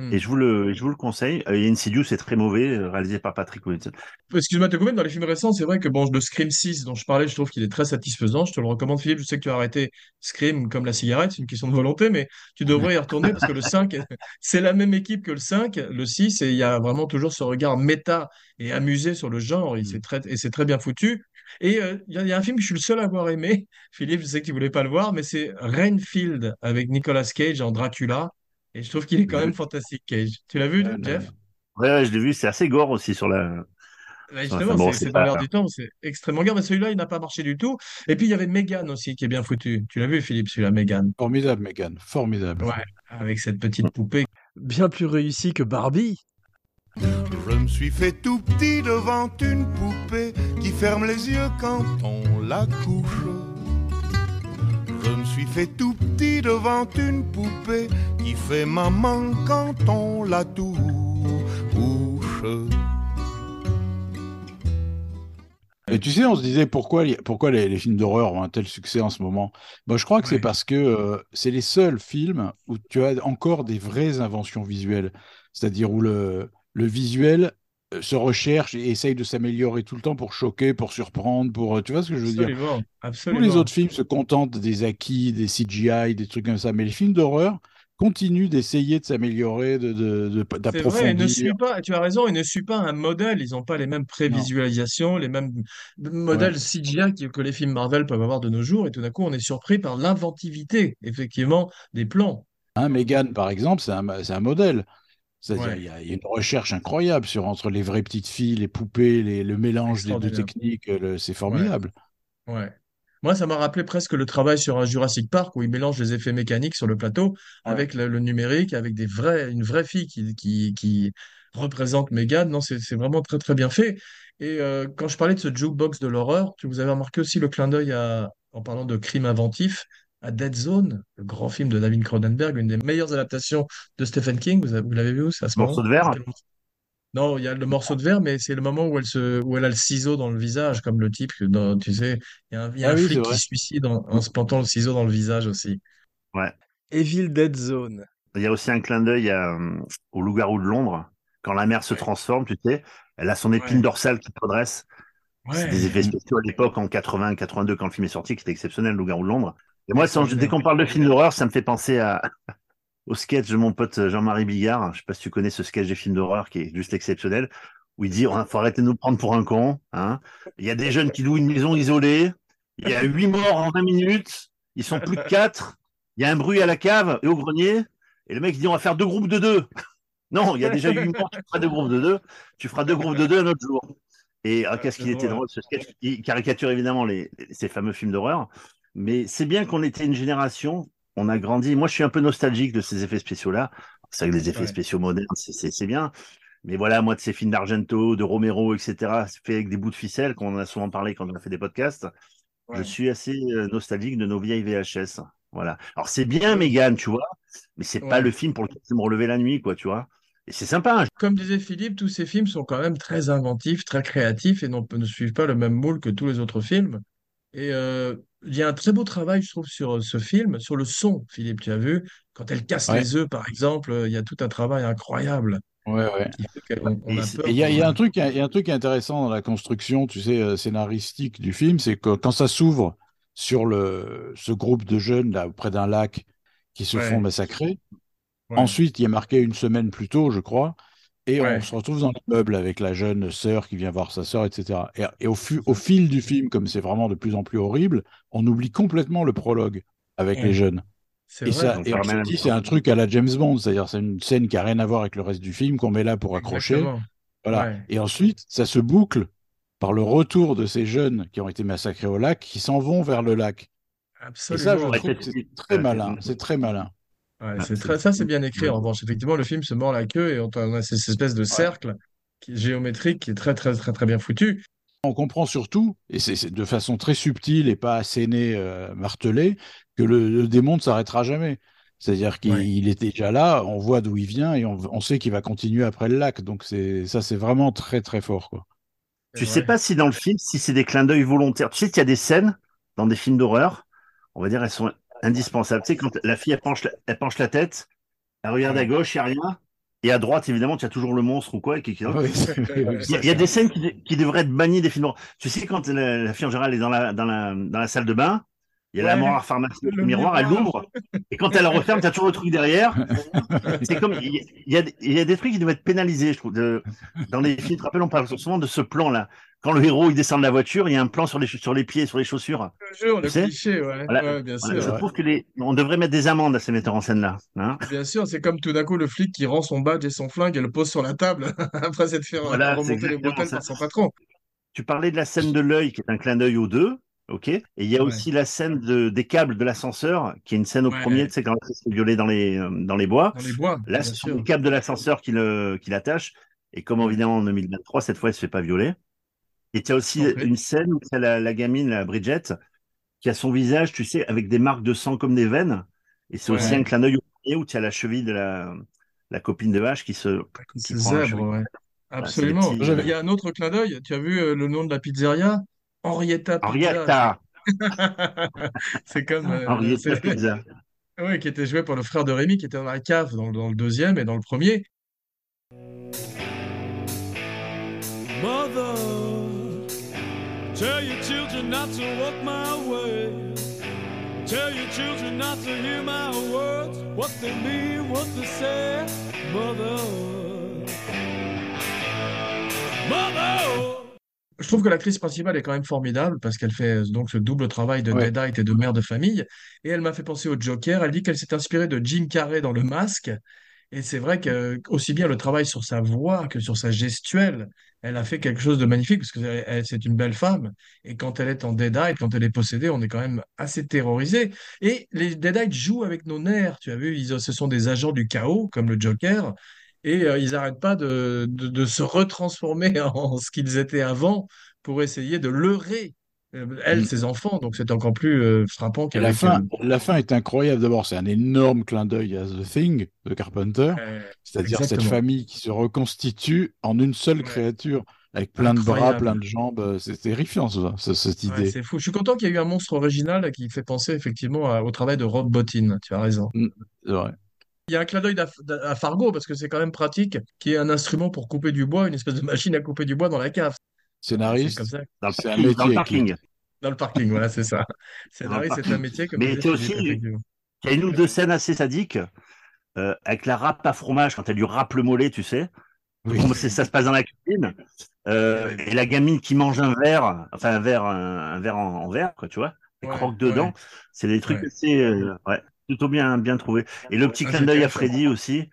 Hmm. Et je vous le, je vous le conseille. Euh, Et Insidious, c'est très mauvais, euh, réalisé par Patrick Wilson. Excuse-moi de te couper, dans les films récents, c'est vrai que bon, le Scream 6 dont je parlais, je trouve qu'il est très satisfaisant. Je te le recommande, Philippe. Je sais que tu as arrêté Scream comme la cigarette, c'est une question de volonté, mais tu devrais y retourner parce que le 5, c'est la même équipe que le 5, le 6, et il y a vraiment toujours ce regard méta et amusé sur le genre, et c'est très, et c'est très bien foutu. Et euh, il y, a- il y a un film que je suis le seul à avoir aimé, Philippe, je sais que tu voulais pas le voir, mais c'est Renfield avec Nicolas Cage en Dracula, et je trouve qu'il est quand même fantastique, Cage. Tu l'as vu. Jeff? Ouais, ouais, je l'ai vu, c'est assez gore aussi sur la. Bah, justement, enfin, bon, c'est dans l'air pas- du temps, c'est extrêmement grave. Mais celui-là, il n'a pas marché du tout. Et puis, il y avait Megan aussi, qui est bien foutu. Tu l'as vu, Philippe, celui-là, Megan? Formidable, Megan, formidable. Ouais, avec cette petite poupée. Bien plus réussi que Barbie. Je me suis fait tout petit devant une poupée qui ferme les yeux quand on la couche. Je me suis fait tout petit devant une poupée qui fait maman quand on la touche. Et tu sais, on se disait pourquoi, les- pourquoi les, les films d'horreur ont un tel succès en ce moment? Moi, je crois que c'est parce que euh, c'est les seuls films où tu as encore des vraies inventions visuelles. C'est-à-dire où le, le visuel se recherche et essaye de s'améliorer tout le temps pour choquer, pour surprendre, pour... euh, Tu vois ce que je veux dire? Absolument, Tous les autres films se contentent des acquis, des CGI, des trucs comme ça. Mais les films d'horreur continuent d'essayer de s'améliorer, de, de, de- C'est vrai, il ne suit d'approfondir. pas, tu as raison, il ne suit pas un modèle. Ils n'ont pas les mêmes prévisualisations, les mêmes modèles CGI que, les films Marvel peuvent avoir de nos jours. Et tout d'un coup, on est surpris par l'inventivité, effectivement, des plans. Hein, Megan, par exemple, c'est un, c'est un modèle. Ouais. il y, a il y a une recherche incroyable sur entre les vraies petites filles, les poupées, les- le mélange des deux techniques. le- c'est formidable. Ouais. Moi, ça m'a rappelé presque le travail sur un Jurassic Park où ils mélangent les effets mécaniques sur le plateau avec le, le numérique, avec des vrais, une vraie fille qui, qui, qui représente Megan. Non, c'est vraiment très, très bien fait. Et euh, quand je parlais de ce jukebox de l'horreur, tu vous avez remarqué aussi le clin d'œil en parlant de crime inventif, à Dead Zone, le grand film de David Cronenberg, une des meilleures adaptations de Stephen King. Vous avez- vous l'avez vu à ce Morceau moment? de verre? Non, il y a le morceau de verre, mais c'est le moment où elle se, où elle a le ciseau dans le visage, comme le type, que dans, tu sais, il y a un, y a Ah un oui, flic qui se suicide en, en se plantant le ciseau dans le visage aussi. Ouais. Evil Dead Zone. Il y a aussi un clin d'œil à, euh, au loup-garou de Londres. Quand la mer se Ouais. transforme, tu sais, elle a son épine Ouais. dorsale qui redresse. C'est des effets spéciaux à l'époque, en 80, 82, quand le film est sorti, qui était exceptionnel, le loup-garou de Londres. Et moi, sans- dès qu'on parle de film d'horreur, ça me fait penser à, au sketch de mon pote Jean-Marie Bigard. Je sais pas si tu connais ce sketch des films d'horreur qui est juste exceptionnel, où il dit, il faut arrêter de nous prendre pour un con, hein. Il y a des jeunes qui louent une maison isolée. Il y a huit morts en 20 minutes. Ils sont plus que quatre. Il y a un bruit à la cave et au grenier. Et le mec dit, on va faire deux groupes de deux. Non, il y a déjà huit morts, tu feras deux groupes de deux. Tu feras deux groupes de deux un autre jour. Et ah, qu'est-ce qu'il était drôle. ce sketch. Il caricature évidemment les, ces fameux films d'horreur. Mais c'est bien qu'on était une génération. on a grandi. Moi, je suis un peu nostalgique de ces effets spéciaux-là. C'est vrai que les effets Ouais. spéciaux modernes, c'est- bien. Mais voilà, moi, de ces films d'Argento, de Romero, etc., c'est fait avec des bouts de ficelle, qu'on en a souvent parlé quand on a fait des podcasts. Je suis assez euh, nostalgique de nos vieilles VHS. Voilà. Alors, c'est bien Mégane, tu vois, mais c'est pas Ouais. le film pour lequel je me relever la nuit, quoi, tu vois. Et c'est sympa. hein. Comme disait Philippe, tous ces films sont quand même très inventifs, très créatifs et non- ne suivent pas le même moule que tous les autres films. Et euh, il y a un très beau travail, je trouve, sur euh, ce film, sur le son, Philippe, tu as vu, quand elle casse Ouais. les œufs, par exemple, euh, il y a tout un travail incroyable. Ouais, il y, a- un truc, il y a un truc intéressant dans la construction, tu sais, euh, scénaristique du film, c'est que quand ça s'ouvre sur le, ce groupe de jeunes là près d'un lac qui se Ouais. font massacrer, ensuite il y a marqué une semaine plus tôt, je crois, et Ouais. on se retrouve dans l'immeuble avec la jeune sœur qui vient voir sa sœur, etc. Et, et au, fu- au fil du film, comme c'est vraiment de plus en plus horrible, on oublie complètement le prologue avec Ouais. les jeunes. C'est Et, vrai. ça, et on se dit, c'est un truc à la James Bond, c'est-à-dire c'est une scène qui a rien à voir avec le reste du film qu'on met là pour accrocher. Exactement. Voilà. Ouais. Et ensuite, ça se boucle par le retour de ces jeunes qui ont été massacrés au lac, qui s'en vont vers le lac. Et Absolument. ça, je Ouais, trouve que c'est- très malin. C'est très malin. Ouais, Ah, c'est c'est- très, ça, c'est bien écrit. En revanche, effectivement, le film se mord la queue et on a on a cette espèce de cercle qui, géométrique qui est très, très, très, très bien foutu. On comprend surtout, et c'est c'est de façon très subtile et pas assénée, euh, martelée, que le, le démon ne s'arrêtera jamais. C'est-à-dire qu'il Ouais. il est déjà là, on voit d'où il vient et on, on sait qu'il va continuer après le lac. Donc c'est ça, c'est vraiment très très fort, quoi. Tu C'est sais vrai. pas si dans le film, si c'est des clins d'œil volontaires. Tu sais qu'il y a des scènes dans des films d'horreur, on va dire, elles sont indispensables. Tu sais, quand la fille, elle penche la, elle penche la tête, elle regarde à gauche, il n'y a rien. Et à droite, évidemment, tu as toujours le monstre ou quoi. et qui- Oui, Il y, a- il y a des scènes qui, qui devraient être bannies des films. Tu sais, quand la, la fille en général est dans la, dans la, dans la salle de bain, il y a la miroir pharmacie, le, Le miroir, elle l'ouvre. Et quand elle le referme, tu as toujours le truc derrière. C'est comme, il y, a- il y des trucs qui doivent être pénalisés, je trouve. De, dans les films, tu te rappelles, on parle souvent de ce plan-là. Quand le héros il descend de la voiture, il y a un plan sur les, sur les pieds, sur les chaussures. Jure, le cliché, ouais. Voilà. Ouais, bien Voilà, sûr. je trouve que les, on devrait mettre des amendes à ces metteurs en scène-là. Hein Bien sûr, c'est comme tout d'un coup le flic qui rend son badge et son flingue et le pose sur la table après s'être fait Voilà, remonter les bretelles par son patron. tu parlais de la scène de l'œil, qui est un clin d'œil aux deux. OK Et il y a Ouais. aussi la scène de, des câbles de l'ascenseur, qui est une scène au Ouais. premier, tu sais, quand elle se fait violer dans les, dans les bois. Dans les bois, Là, ce sont les câbles de l'ascenseur qui l'attachent. Et comme évidemment en 2023, cette fois, elle se fait pas violer. Et tu as aussi une scène où tu as la, la gamine, la Bridget, qui a son visage, tu sais, avec des marques de sang comme des veines. Et c'est aussi un clin d'œil au premier où tu as la cheville de la, la copine de vache qui se. qui C'est prend la zèbre, c'est des Absolument. petits- Il y a un autre clin d'œil. Tu as vu euh, le nom de la pizzeria? Henrietta Pizza. Henrietta, C'est comme. euh, Henrietta Pizza. Ouais, qui était joué par le frère de Rémi, qui était dans la cave dans, le- dans le deuxième et dans le premier. Mother, tell your children not to walk my way. Tell your children not to hear my words, what they mean, what they say. Mother, mother. Je trouve que l'actrice principale est quand même formidable parce qu'elle fait euh, donc ce double travail de Ouais. Deadite et de mère de famille. Et elle m'a fait penser au Joker. Elle dit qu'elle s'est inspirée de Jim Carrey dans Le Masque. Et c'est vrai que aussi bien le travail sur sa voix que sur sa gestuelle, elle a fait quelque chose de magnifique parce que elle- elle- c'est une belle femme. Et quand elle est en Deadite, quand elle est possédée, on est quand même assez terrorisé. Et les Deadites jouent avec nos nerfs. Tu as vu, ils, ce sont des agents du chaos comme le Joker. Et euh, ils n'arrêtent pas de, de, de se retransformer en ce qu'ils étaient avant pour essayer de leurrer, euh, elle, Mm. ses enfants. Donc c'est encore plus euh, frappant Et la fin, euh, la fin est incroyable. D'abord, c'est un énorme clin d'œil à The Thing de Carpenter, euh, c'est-à-dire cette famille qui se reconstitue en une seule Ouais. créature, avec plein de bras, plein de jambes. C'est terrifiant, ça, ce- cette Ouais, idée. c'est fou. Je suis content qu'il y ait eu un monstre original qui fait penser effectivement à- au travail de Rob Bottin. Tu as raison. C'est vrai. Il y a un clin d'œil à Fargo parce que c'est quand même pratique qu'il y ait un instrument pour couper du bois, une espèce de machine à couper du bois dans la cave. C'est comme Scénariste, ça. Dans le c'est un parking. Dans le métier. parking. Dans le parking, voilà, c'est ça. Scénariste, c'est un métier comme Mais aussi-. Il y a une ou deux scènes assez sadiques euh, avec la râpe à fromage quand elle lui râpe le mollet, tu sais. Oui. Ça se passe dans la cuisine. Euh, et la gamine qui mange un verre, enfin un verre, un, un verre en, en verre, quoi, tu vois, et Ouais, croque dedans. ouais. C'est des trucs Ouais. assez, euh, ouais, plutôt bien, bien trouvé. Et le petit Ah, clin d'œil à. Freddy aussi.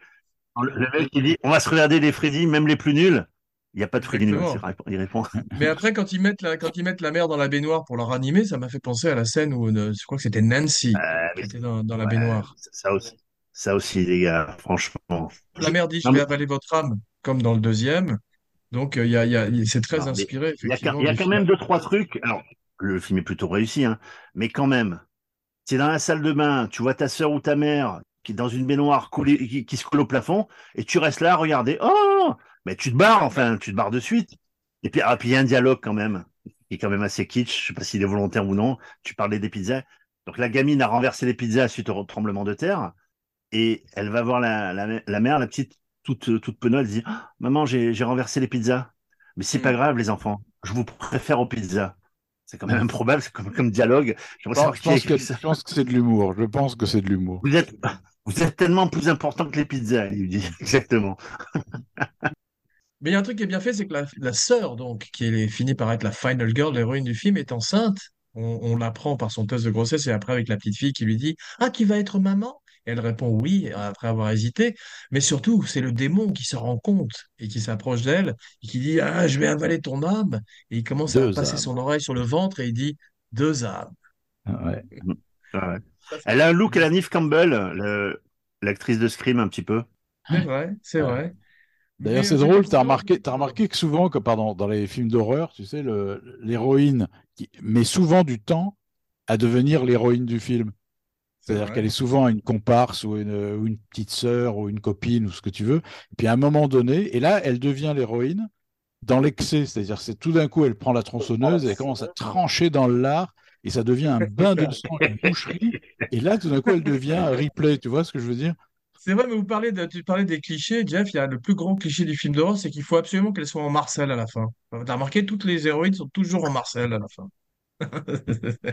Le mec qui dit, on va se regarder les Freddy, même les plus nuls. Il n'y a pas de Freddy nul. Il répond. Mais après, quand ils mettent la, quand ils mettent la mère dans la baignoire pour la ranimer, ça m'a fait penser à la scène où, euh, je crois que c'était Nancy. Euh, qui était dans, dans la ouais, baignoire. ça aussi, ça aussi, les gars, franchement. La mère dit, je vais avaler votre âme, comme dans le deuxième. Donc, euh, il y a, il y a- il- c'est très inspiré, Il y a, quand- il y a du quand film. même deux, trois trucs. Alors, le film est plutôt réussi, hein, mais quand même, c'est dans la salle de bain, tu vois ta sœur ou ta mère qui est dans une baignoire collée- qui, qui se colle au plafond, et tu restes là à regarder. Oh, mais tu te barres, enfin, tu te barres de suite. Et puis, ah, puis il y a un dialogue quand même, qui est quand même assez kitsch. Je sais pas s'il est volontaire ou non. Tu parlais des pizzas. Donc, la gamine a renversé les pizzas suite au tremblement de terre, et elle va voir la, la, la mère, la petite, toute, toute penaud, elle dit, Ah, maman, j'ai renversé les pizzas. Mais c'est Mm. pas grave, les enfants. Je vous préfère aux pizzas. C'est quand même improbable, c'est comme, comme dialogue. Je pense, je que, écrit ça. je pense que c'est de l'humour. Je pense que c'est de l'humour. Vous êtes, vous êtes tellement plus important que les pizzas, il lui dit. Exactement. Mais il y a un truc qui est bien fait, c'est que la, la sœur, donc, qui est finie par être la final girl, l'héroïne du film, est enceinte. On, on l'apprend par son test de grossesse et après avec la petite fille qui lui dit Ah, qui va être maman? Elle répond oui, après avoir hésité. Mais surtout, c'est le démon qui se rend compte et qui s'approche d'elle et qui dit Ah, je vais avaler ton âme. Et il commence à passer âmes. son oreille sur le ventre et il dit Deux âmes. Ouais. Ouais. Ça, c'est- Elle a un look à la Neve Campbell, l'actrice de Scream, un petit peu. C'est vrai, c'est Ouais. vrai. D'ailleurs, c'est drôle, t'as ça, remarqué, t'as remarqué que souvent, que, pardon, dans les films d'horreur, tu sais, le- l'héroïne met souvent du temps à devenir l'héroïne du film. C'est C'est-à-dire qu'elle est souvent une comparse ou une, ou une petite sœur ou une copine ou ce que tu veux. Et puis à un moment donné, et là, elle devient l'héroïne dans l'excès. C'est-à-dire c'est tout d'un coup, elle prend la tronçonneuse et elle commence à trancher dans le lard et ça devient un bain de sang, une boucherie. Et là, tout d'un coup, elle devient Ripley. Tu vois ce que je veux dire? C'est vrai, mais vous parlez de, tu parlais des clichés, Jeff. Il y a le plus grand cliché du film d'horreur, c'est qu'il faut absolument qu'elle soit en Marcel à la fin. T'as remarqué, toutes les héroïnes sont toujours en Marcel à la fin.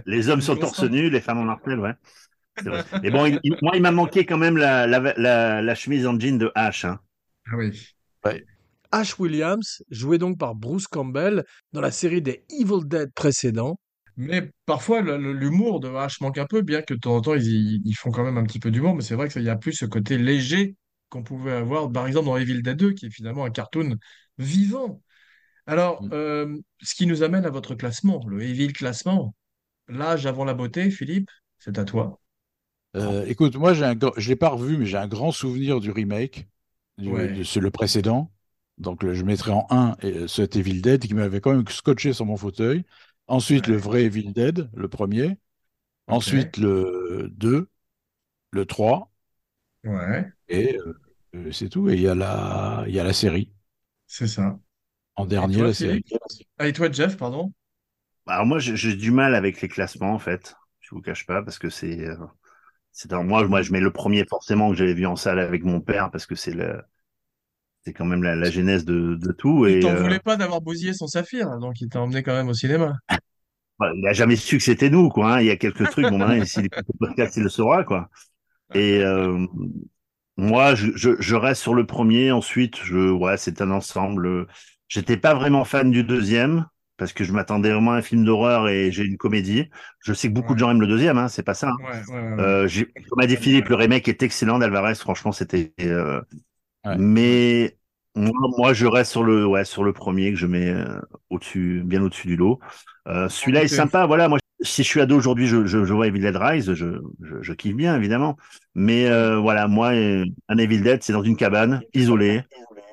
Les hommes sont torse nu, les femmes en martel, ouais. Vrai. Mais bon, il- il- moi, il m'a manqué quand même la, la, la, la chemise en jean de H. Hein. Ah oui. Ash Williams, joué donc par Bruce Campbell dans la série des Evil Dead précédents. Mais parfois, l'humour de H manque un peu, bien que de temps en temps, ils, ils font quand même un petit peu d'humour, mais c'est vrai qu'il n'y a plus ce côté léger qu'on pouvait avoir, par exemple, dans Evil Dead 2, qui est finalement un cartoon vivant. Alors, Mm. euh, ce qui nous amène à votre classement, le Evil classement. L'âge avant la beauté, Philippe, c'est à toi. Euh, écoute, moi, j'ai un, je l'ai pas revu, mais j'ai un grand souvenir du remake, du, Ouais. de ce- le précédent. Donc, le- je mettrais en 1 et, cet Evil Dead qui m'avait quand même scotché sur mon fauteuil. Ensuite, le vrai Evil Dead, le premier. Ensuite, le 2, le 3. Ouais, Et euh, euh, c'est tout. Et il y a la, il y a la série. c'est ça. En dernier, toi, la série. Ah, et toi, Jeff, pardon? Alors moi, j'ai j'ai du mal avec les classements, en fait. Je vous cache pas, parce que c'est... euh, c'est moi, moi, je mets le premier forcément que j'avais vu en salle avec mon père, parce que c'est le... C'est quand même la, la genèse de, de tout. Il Et t'en euh, voulait pas d'avoir bousillé son saphir, hein, donc il t'a emmené quand même au cinéma. voilà, il a jamais su que c'était nous, quoi. hein. Il y a quelques trucs. Bon, maintenant, s'il écoute le podcast, il le saura, quoi. Et euh, moi, je, je, je reste sur le premier. Ensuite, je, ouais, c'est un ensemble. J'étais pas vraiment fan du deuxième parce que je m'attendais vraiment à un film d'horreur et j'ai une comédie. Je sais que beaucoup Ouais. de gens aiment le deuxième, hein, c'est pas ça. hein. Ouais, ouais. Euh, j'ai- comme a dit Philippe, le remake est excellent d'Alvarez. Franchement, c'était. euh. Mais moi, moi, je reste sur le, ouais, sur le premier que je mets euh, au-dessus, bien au-dessus du lot. Euh, Celui-là est sympa. Voilà, moi, si je suis ado aujourd'hui, je, je, je vois Evil Dead Rise, je, je, je kiffe bien évidemment. Mais euh, voilà, moi, un Evil Dead, c'est dans une cabane, isolé,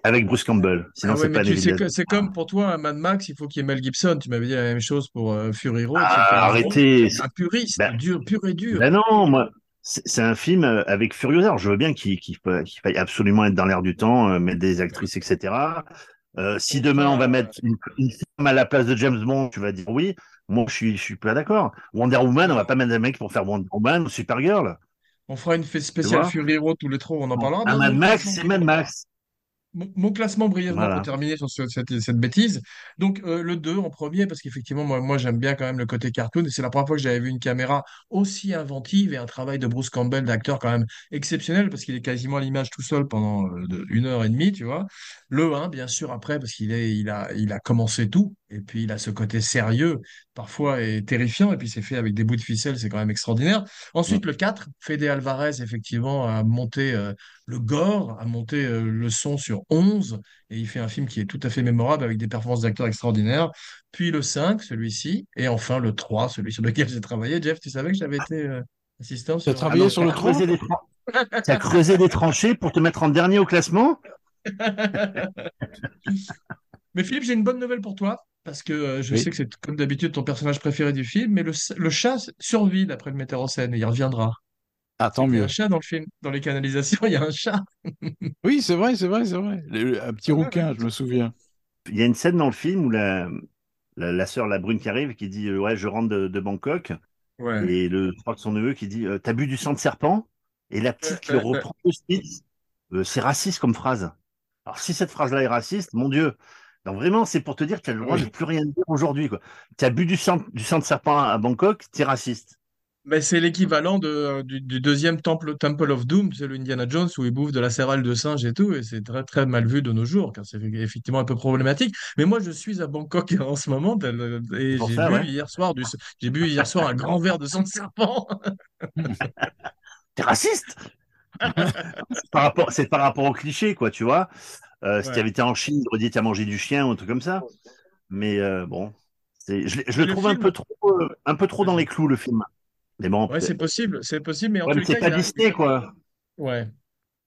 avec Bruce Campbell. Sinon, Ah ouais, c'est pas c'est comme pour toi, un Mad Max, il faut qu'il y ait Mel Gibson. Tu m'avais dit la même chose pour euh, Fury Road. Ah, arrêtez. Un puriste, Ben- dur, pur et dur. Ben non, moi, c'est un film euh, avec Furiosa. Alors, je veux bien qu'il qu'il fa- qu'il faille absolument être dans l'air du temps, euh, mettre des actrices, etc. Euh, si demain on va mettre une, une femme à la place de James Bond, tu vas dire oui. Moi, je suis, je suis pas d'accord. Wonder Woman, on va pas mettre un mec pour faire Wonder Woman ou Supergirl. On fera une fête spéciale Fury Road tous les trois, on en parlera. Un Bon, Mad Max, c'est Mad Max. Mon, classement brièvement Voilà. pour terminer sur ce- cette, cette bêtise. Donc euh, le 2 en premier, parce qu'effectivement, moi, moi j'aime bien quand même le côté cartoon. Et c'est la première fois que j'avais vu une caméra aussi inventive et un travail de Bruce Campbell, d'acteur quand même exceptionnel, parce qu'il est quasiment à l'image tout seul pendant euh, de- une heure et demie, tu vois. Le 1, bien sûr, après, parce qu'il est, il a, il a commencé tout. Et puis il a ce côté sérieux, parfois et terrifiant. Et puis c'est fait avec des bouts de ficelle, c'est quand même extraordinaire. Ensuite, le 4, Fede Alvarez, effectivement, a monté euh, le gore, a monté euh, le son sur 11, et il fait un film qui est tout à fait mémorable avec des performances d'acteurs extraordinaires. Puis le 5, celui-ci, et enfin le 3, celui sur lequel j'ai travaillé. Jeff, tu savais que j'avais été euh, Assistant sur... travaillé Ah sur le T'as creusé, des tran- t'as creusé des tranchées pour te mettre en dernier au classement? Mais Philippe, j'ai une bonne nouvelle pour toi, parce que euh, je Oui. sais que c'est comme d'habitude ton personnage préféré du film, mais le, le chat survit d'après le metteur en scène et il reviendra. Ah, tant Il y a mieux. un chat dans le film, dans les canalisations, il y a un chat. Oui, c'est vrai, c'est vrai, c'est vrai. Le- un petit rouquin, je me souviens. Il y a une scène dans le film où la, la, la sœur, la brune qui arrive, qui dit euh, Ouais, je rentre de, de Bangkok. Ouais. Et le, je crois que son neveu qui dit euh, T'as bu du sang de serpent? Et la petite qui le reprend. Euh, c'est raciste comme phrase. Alors, si cette phrase-là est raciste, mon Dieu. Donc, vraiment, c'est pour te dire que tu as le droit Oui. de plus rien dire aujourd'hui. Tu as bu du sang, du sang de serpent à Bangkok, tu es raciste. Mais c'est l'équivalent de, du, du deuxième temple, Temple of Doom, c'est le Indiana Jones où il bouffe de la cervelle de singe et tout, et c'est très très mal vu de nos jours, car c'est effectivement un peu problématique. Mais moi, je suis à Bangkok en ce moment, tel- et j'ai bu ouais. hier soir du, j'ai bu hier soir un grand verre de sang de serpent. T'es raciste? Par rapport, c'est par rapport au cliché, quoi, tu vois. Euh, Si tu avais été en Chine, aurais dit t'as mangé du chien ou un truc comme ça. Mais euh, bon, je, le le trouve un peu trop, euh, un peu trop dans les clous, le film. Mais bon, Ouais, c'est possible, c'est possible, mais en Ouais, mais les c'est cas, pas a- Disney, quoi. Ouais.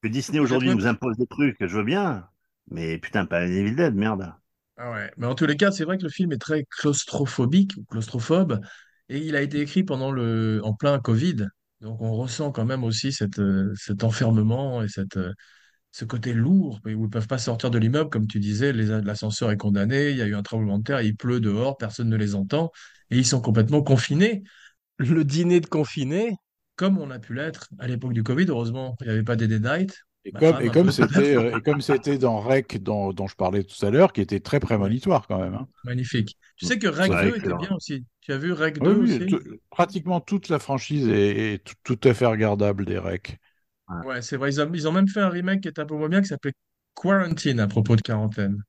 Que Disney aujourd'hui nous impose des trucs, je veux bien. Mais putain, pas Evil Dead, merde. Ah ouais. Mais en tous les cas, c'est vrai que le film est très claustrophobique ou claustrophobe et il a été écrit pendant le, en plein Covid. Donc on ressent quand même aussi cette, euh, cet enfermement et cette, euh, ce côté lourd où ils ne peuvent pas sortir de l'immeuble. Comme tu disais, les- l'ascenseur est condamné, il y a eu un tremblement de terre, il pleut dehors, personne ne les entend et ils sont complètement confinés. Le dîner de confinés, comme on a pu l'être à l'époque du Covid, heureusement, il n'y avait pas des dead night. Et Ma comme, et c'était et comme c'était dans Rec dont, dont je parlais tout à l'heure, qui était très prémonitoire quand même. hein. Magnifique. Tu sais que Rec Ouais, 2 était bien aussi. Tu as vu Rec Oui, 2 oui, aussi? tout- pratiquement toute la franchise est, est tout, tout à fait regardable des Rec. Ouais, c'est vrai. Ils ont, ils ont même fait un remake qui est un peu moins bien, qui s'appelait Quarantine à propos de quarantaine.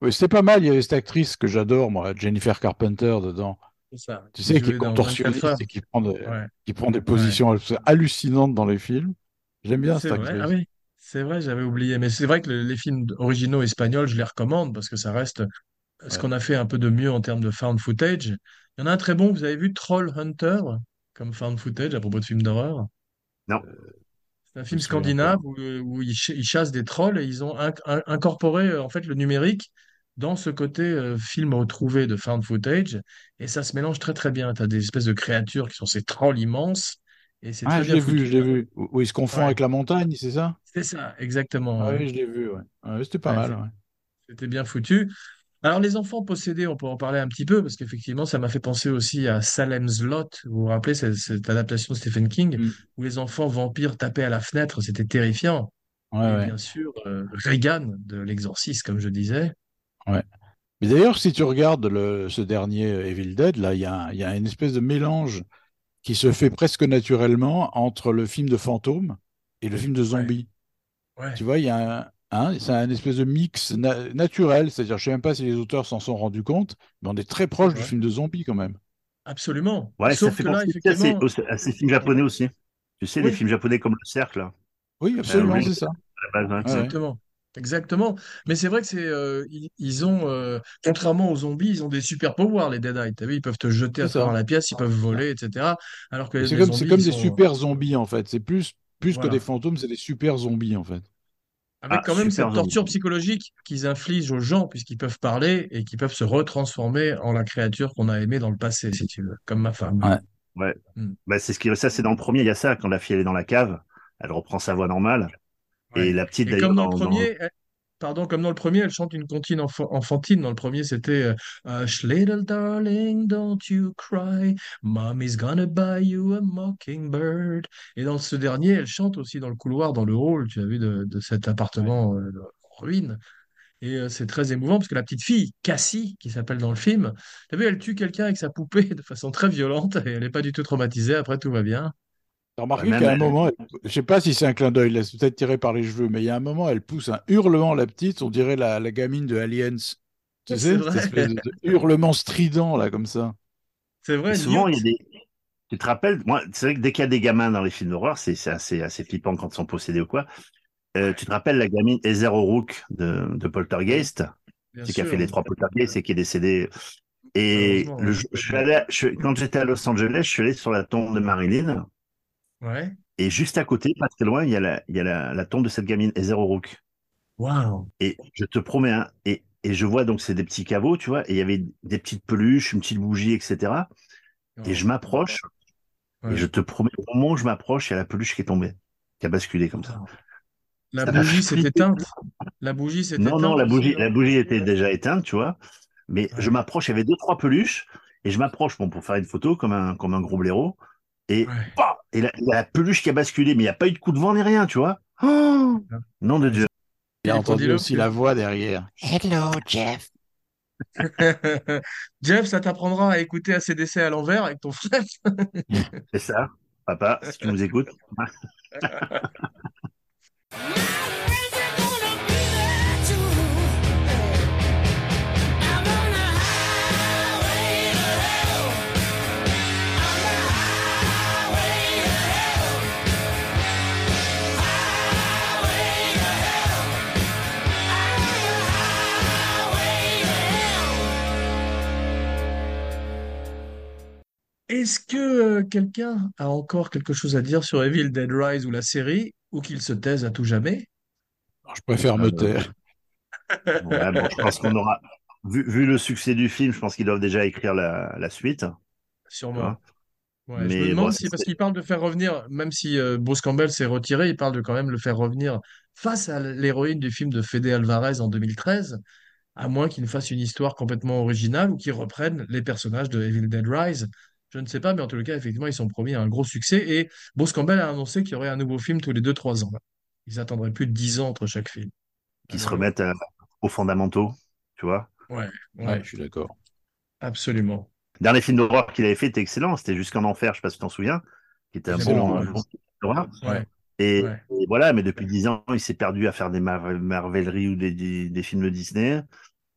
Oui, c'était pas mal. Il y avait cette actrice que j'adore, moi, Jennifer Carpenter, dedans. C'est ça. Tu sais, qui est jouait dans 24 contorsionniste et qui prend des, Ouais, qui prend des positions hallucinantes dans les films. J'aime bien c'est cette vrai. actrice. Ah oui, c'est vrai, j'avais oublié. Mais c'est vrai que le- les films originaux espagnols, je les recommande parce que ça reste ce Ouais. qu'on a fait un peu de mieux en termes de found footage. Il y en a un très bon, vous avez vu Troll Hunter comme found footage à propos de films d'horreur? Non. C'est un Je film scandinave où, où ils, ch- ils chassent des trolls et ils ont inc- in- incorporé euh, en fait le numérique dans ce côté euh, film retrouvé de found footage et ça se mélange très très bien. Tu as des espèces de créatures qui sont ces trolls immenses et c'est Ah, je l'ai vu, je l'ai vu. Où il se confond Ouais. avec la montagne, c'est ça? C'est ça, exactement. Ah oui, je l'ai vu, ouais. Ouais, c'était pas Ouais, mal. C'était bien foutu. Alors, les enfants possédés, on peut en parler un petit peu, parce qu'effectivement, ça m'a fait penser aussi à Salem's Lot. Vous vous rappelez, cette, cette adaptation de Stephen King, Mm. où les enfants vampires tapaient à la fenêtre, c'était terrifiant. Ouais, Et bien sûr, euh, Reagan de L'Exorciste, comme je disais. ouais. Mais d'ailleurs, si tu regardes le, ce dernier euh, Evil Dead, là, il y y a une espèce de mélange qui se fait presque naturellement entre le film de fantôme et le film de zombie. Ouais. Tu vois, il y a un, hein, c'est un espèce de mix na- naturel, c'est-à-dire, je sais même pas si les auteurs s'en sont rendus compte, mais on est très proche du film de zombie quand même. Absolument. Ouais, ça Sauf fait que là, à ces, effectivement, aux- à ces films japonais aussi. Tu sais, Oui. les films japonais comme Le Cercle, Oui, absolument, oui. c'est ça. base, hein. Exactement. Exactement. Mais c'est vrai que c'est euh, ils, ils ont, euh, contrairement aux zombies, ils ont des super pouvoirs, les Deadite. T'as vu, ils peuvent te jeter à C'est ça. travers la pièce, ils peuvent voler, etc. Alors que C'est les comme, c'est zombies, comme ils des sont- super zombies en fait. C'est plus, plus que Voilà. des fantômes, c'est des super zombies en fait. Avec Ah, quand même super cette torture zombie. psychologique qu'ils infligent aux gens, puisqu'ils peuvent parler et qui peuvent se retransformer en la créature qu'on a aimée dans le passé, si tu veux, comme ma femme. Ouais. Ouais. Hmm. Bah, c'est ce qui, ça, c'est dans le premier, il y a ça, quand la fille elle est dans la cave, elle reprend sa voix normale. Ouais. Et la petite, Et d'ailleurs, comme dans le dans- premier, pardon, comme dans le premier, elle chante une comptine enfa- enfantine. Dans le premier, c'était euh, Hush, little darling, don't you cry. Mommy's gonna buy you a mockingbird. Et dans ce dernier, elle chante aussi dans le couloir, dans le hall, tu as vu, de, de cet appartement euh, en ruine. Et euh, c'est très émouvant parce que la petite fille, Cassie, qui s'appelle dans le film, tu as vu, elle tue quelqu'un avec sa poupée de façon très violente et elle n'est pas du tout traumatisée. Après, tout va bien. T'as remarqué Ouais, qu'à un moment, elle- je sais pas si c'est un clin d'œil, c'est peut-être tiré par les cheveux, mais il y a un moment, elle pousse un hurlement, la petite, on dirait la, la gamine de Aliens. Tu C'est sais, cette espèce de hurlement strident, là, comme ça. C'est vrai, souvent, il y a Newt. des. Tu te rappelles, moi, c'est vrai que dès qu'il y a des gamins dans les films d'horreur, c'est c'est assez, assez flippant quand ils sont possédés ou quoi. Euh, tu te rappelles la gamine Heather O'Rourke de, de Poltergeist, qui a fait les trois Poltergeist et qui est décédée. Et le, je allé, je- quand j'étais à Los Angeles, je suis allé sur la tombe de Marilyn Ouais. Et juste à côté, pas très loin, il y a la, il y a la, la tombe de cette gamine, Heather O'Rourke. Waouh. Et je te promets, hein, et, et je vois donc c'est des petits caveaux, tu vois, et il y avait des petites peluches, une petite bougie, etc. Et je m'approche, Ouais. et je te promets, au moment où je m'approche, il y a la peluche qui est tombée, qui a basculé comme ça. La Ça bougie s'est éteinte. La bougie s'est Non, éteinte. non, la bougie, non? la bougie était déjà éteinte, tu vois. Mais je m'approche, il y avait deux, trois peluches, et je m'approche bon, pour faire une photo comme un, comme un gros blaireau. Et, Ouais. Et la, la peluche qui a basculé, mais il n'y a pas eu de coup de vent ni rien, tu vois. Oh nom de Dieu. Il a entendu aussi la voix derrière. Hello, Jeff. Jeff, ça t'apprendra à écouter ACDC à l'envers avec ton frère. C'est ça, papa, si tu nous écoutes. Est-ce que euh, quelqu'un a encore quelque chose à dire sur Evil Dead Rise ou la série, ou qu'il se taise à tout jamais? Je préfère me Euh, taire. Ouais, bon, je pense qu'on aura, vu, vu le succès du film, je pense qu'ils doivent déjà écrire la, la suite. Sûrement. Hein. Ouais, je me Mais demande bon, si, parce qu'il parle de faire revenir, même si euh, Bruce Campbell s'est retiré, il parle de quand même le faire revenir face à l'héroïne du film de Fede Alvarez en 2013, à moins qu'il ne fasse une histoire complètement originale ou qu'il reprenne les personnages de Evil Dead Rise. Je ne sais pas, mais en tout cas, effectivement, ils sont promis un gros succès et Bruce Campbell a annoncé qu'il y aurait un nouveau film tous les 2-3 ans. Ils attendraient plus de 10 ans entre chaque film. qu'ils se remettent euh, aux fondamentaux, tu vois. Ouais, Ouais, ouais, je suis d'accord. absolument. Dernier film d'horreur qu'il avait fait était excellent, c'était Jusqu'en Enfer, je sais pas si tu t'en souviens, qui était un bon, film d'horreur. Ouais, Et, ouais. et voilà, mais depuis dix ans, il s'est perdu à faire des mar- marvelleries ou des, des, des films de Disney.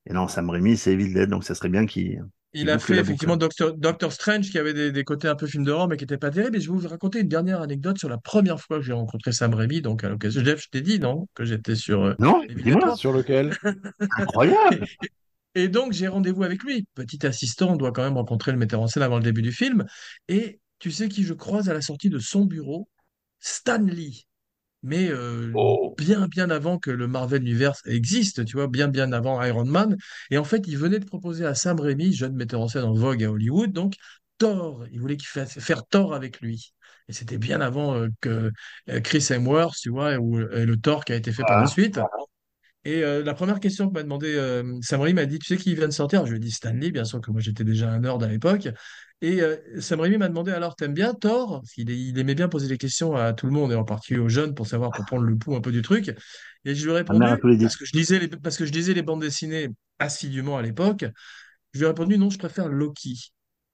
Et non, Sam Raimi, c'est Evil Dead, donc ça serait bien qu'il Il a fait effectivement. Doctor, Doctor Strange qui avait des, des côtés un peu film d'horreur mais qui n'était pas terrible. Et je vais vous raconter une dernière anecdote sur la première fois que j'ai rencontré Sam Raimi. Donc à l'occasion, Jeff, je t'ai dit non? Que j'étais sur euh, Non, dis-moi, 3. Sur lequel? incroyable. Et donc j'ai rendez-vous avec lui. Petit assistant, on doit quand même rencontrer le metteur en scène avant le début du film. Et tu sais qui je croise à la sortie de son bureau? Stan Lee. Mais euh, Oh. bien, bien avant que le Marvel Universe existe, tu vois, bien, bien avant Iron Man. Et en fait, il venait de proposer à Sam Raimi, jeune metteur en scène en vogue à Hollywood, donc Thor. Il voulait qu'il fasse faire Thor avec lui. Et c'était bien avant euh, que euh, Chris Hemsworth, tu vois, ou le Thor qui a été fait par la Ah, suite. Et la première question que m'a demandé Sam Raimi m'a dit, tu sais qui vient de sortir? Je lui ai dit Stanley, bien sûr que moi j'étais déjà un nerd à l'époque. Et euh, Sam Raimi m'a demandé alors, t'aimes bien Thor? Parce qu'il il aimait bien poser des questions à tout le monde et en particulier aux jeunes pour savoir, pour prendre le pouls un peu du truc. Et je lui ai ma mère a répondu, parce que je lisais les, parce que je lisais les bandes dessinées assidûment à l'époque, je lui ai répondu non, je préfère Loki.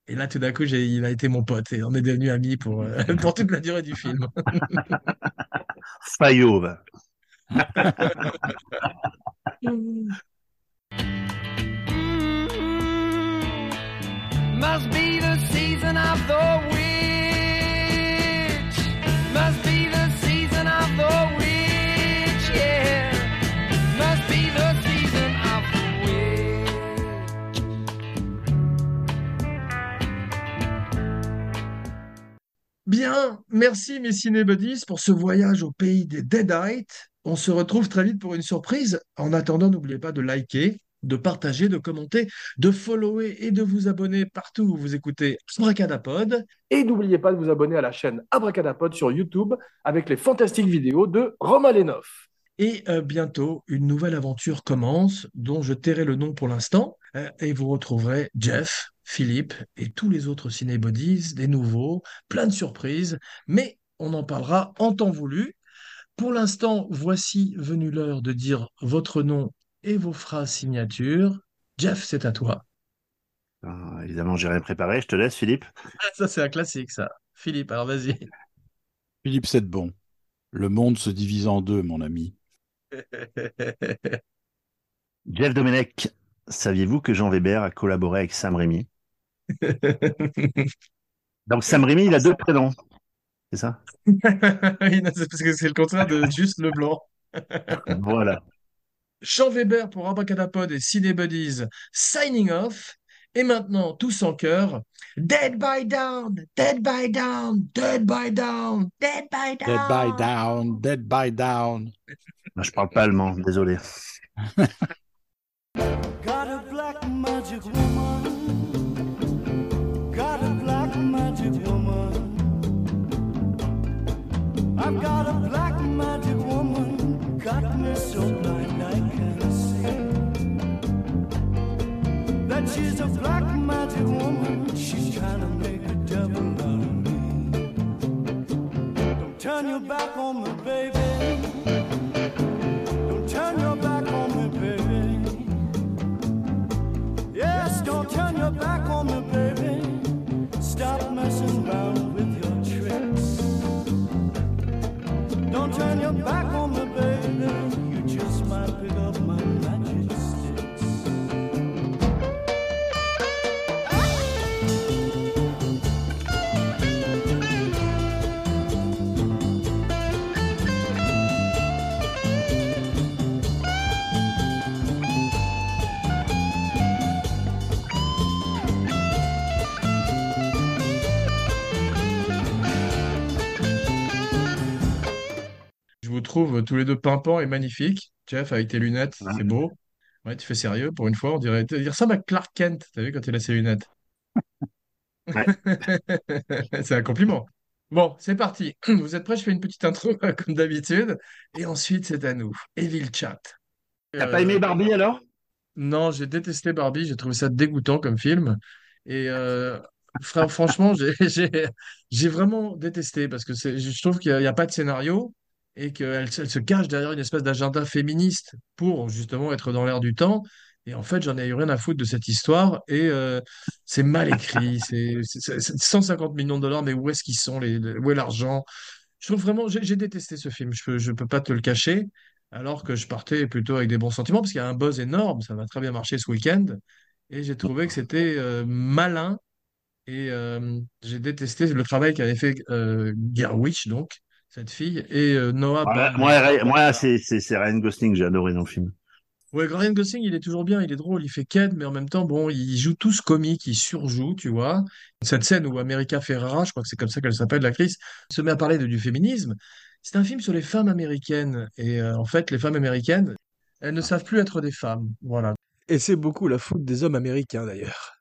Et là, tout d'un coup, j'ai, il a été mon pote et on est devenus amis pour, euh, pour toute la durée du film. Fayot, va. Must be Bien, merci mes cinébuddies pour ce voyage au pays des Deadites. On se retrouve très vite pour une surprise. En attendant, n'oubliez pas de liker, de partager, de commenter, de follower et de vous abonner partout où vous écoutez Abracadapod. Et n'oubliez pas de vous abonner à la chaîne Abracadapod sur YouTube avec les fantastiques vidéos de Romain Lenoff. Et euh, bientôt, une nouvelle aventure commence, dont je tairai le nom pour l'instant. Euh, et vous retrouverez Jeff, Philippe et tous les autres cinébodies, des nouveaux, plein de surprises. Mais on en parlera en temps voulu. Pour l'instant, voici venue l'heure de dire votre nom et vos phrases signatures. Jeff, c'est à toi. Ah, évidemment, j'ai rien préparé. Je te laisse, Philippe. Ça, c'est un classique, ça. Philippe, alors vas-y. Philippe Sedbon. Le monde se divise en deux, mon ami. Jeff Domenech, saviez-vous que Jean Weber a collaboré avec Sam Raimi? Donc Sam Raimi, il a deux prénoms. C'est ça? Oui, c'est parce que c'est le contraire de juste le blanc. Voilà. Jean Weber pour Abracadapod et Ciné Buddies signing off. Et maintenant, tous en chœur, Dead by Down, Dead by Down, Dead by Down, Dead by Down. Dead by down, dead by down. Je parle pas allemand, désolé. trouve tous les deux pimpants et magnifiques. Jeff, avec tes lunettes, c'est beau. Ouais, tu fais sérieux pour une fois. On dirait, tu ressembles à Clark Kent, t'as vu, quand il a ses lunettes? C'est un compliment. Bon, c'est parti. Vous êtes prêts? Je fais une petite intro, comme d'habitude. Et ensuite, c'est à nous. Evil Chat. T'as pas aimé Euh, Barbie alors? Non, j'ai détesté Barbie. J'ai trouvé ça dégoûtant comme film. Et euh, fra- franchement, j'ai vraiment détesté parce que je trouve qu'il n'y a pas de scénario et qu'elle se cache derrière une espèce d'agenda féministe pour justement être dans l'air du temps. Et en fait, j'en ai eu rien à foutre de cette histoire. Et euh, c'est mal écrit. C'est c'est- c'est 150 millions de dollars, mais où est-ce qu'ils sont? Les, les- où est l'argent? Je trouve vraiment, j'ai détesté ce film. Je peux, je peux pas te le cacher. Alors que je partais plutôt avec des bons sentiments, parce qu'il y a un buzz énorme. Ça va très bien marcher ce week-end. Et j'ai trouvé que c'était euh, malin et euh, j'ai détesté le travail qu'avait fait Gerwig, donc, cette fille, et euh, Noah Voilà. Moi, Ray- moi c'est c'est- c'est Ryan Gosling j'ai adoré dans le film. Ouais, Ryan Gosling, il est toujours bien, il est drôle, il fait Ken, mais en même temps, bon, il joue tous comiques, il surjoue, tu vois. Cette scène où America Ferrera, je crois que c'est comme ça qu'elle s'appelle, l'actrice, se met à parler de- du féminisme. C'est un film sur les femmes américaines. Et euh, en fait, les femmes américaines, elles ne savent plus être des femmes. Voilà. Et c'est beaucoup la faute des hommes américains d'ailleurs.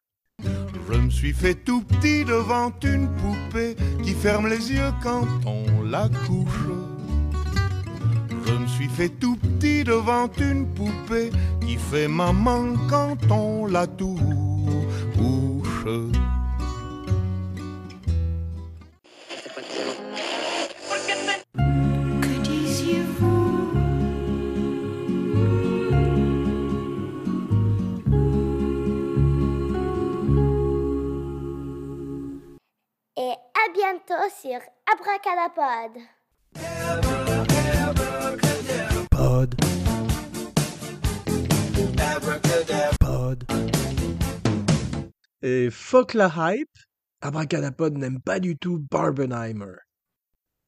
Je me suis fait tout petit devant une poupée qui ferme les yeux quand on la couche. Je me suis fait tout petit devant une poupée qui fait maman quand on la touche. À bientôt sur Abracadapod. Pod. Pod. Et fuck la hype, Abracadapod n'aime pas du tout Barbenheimer.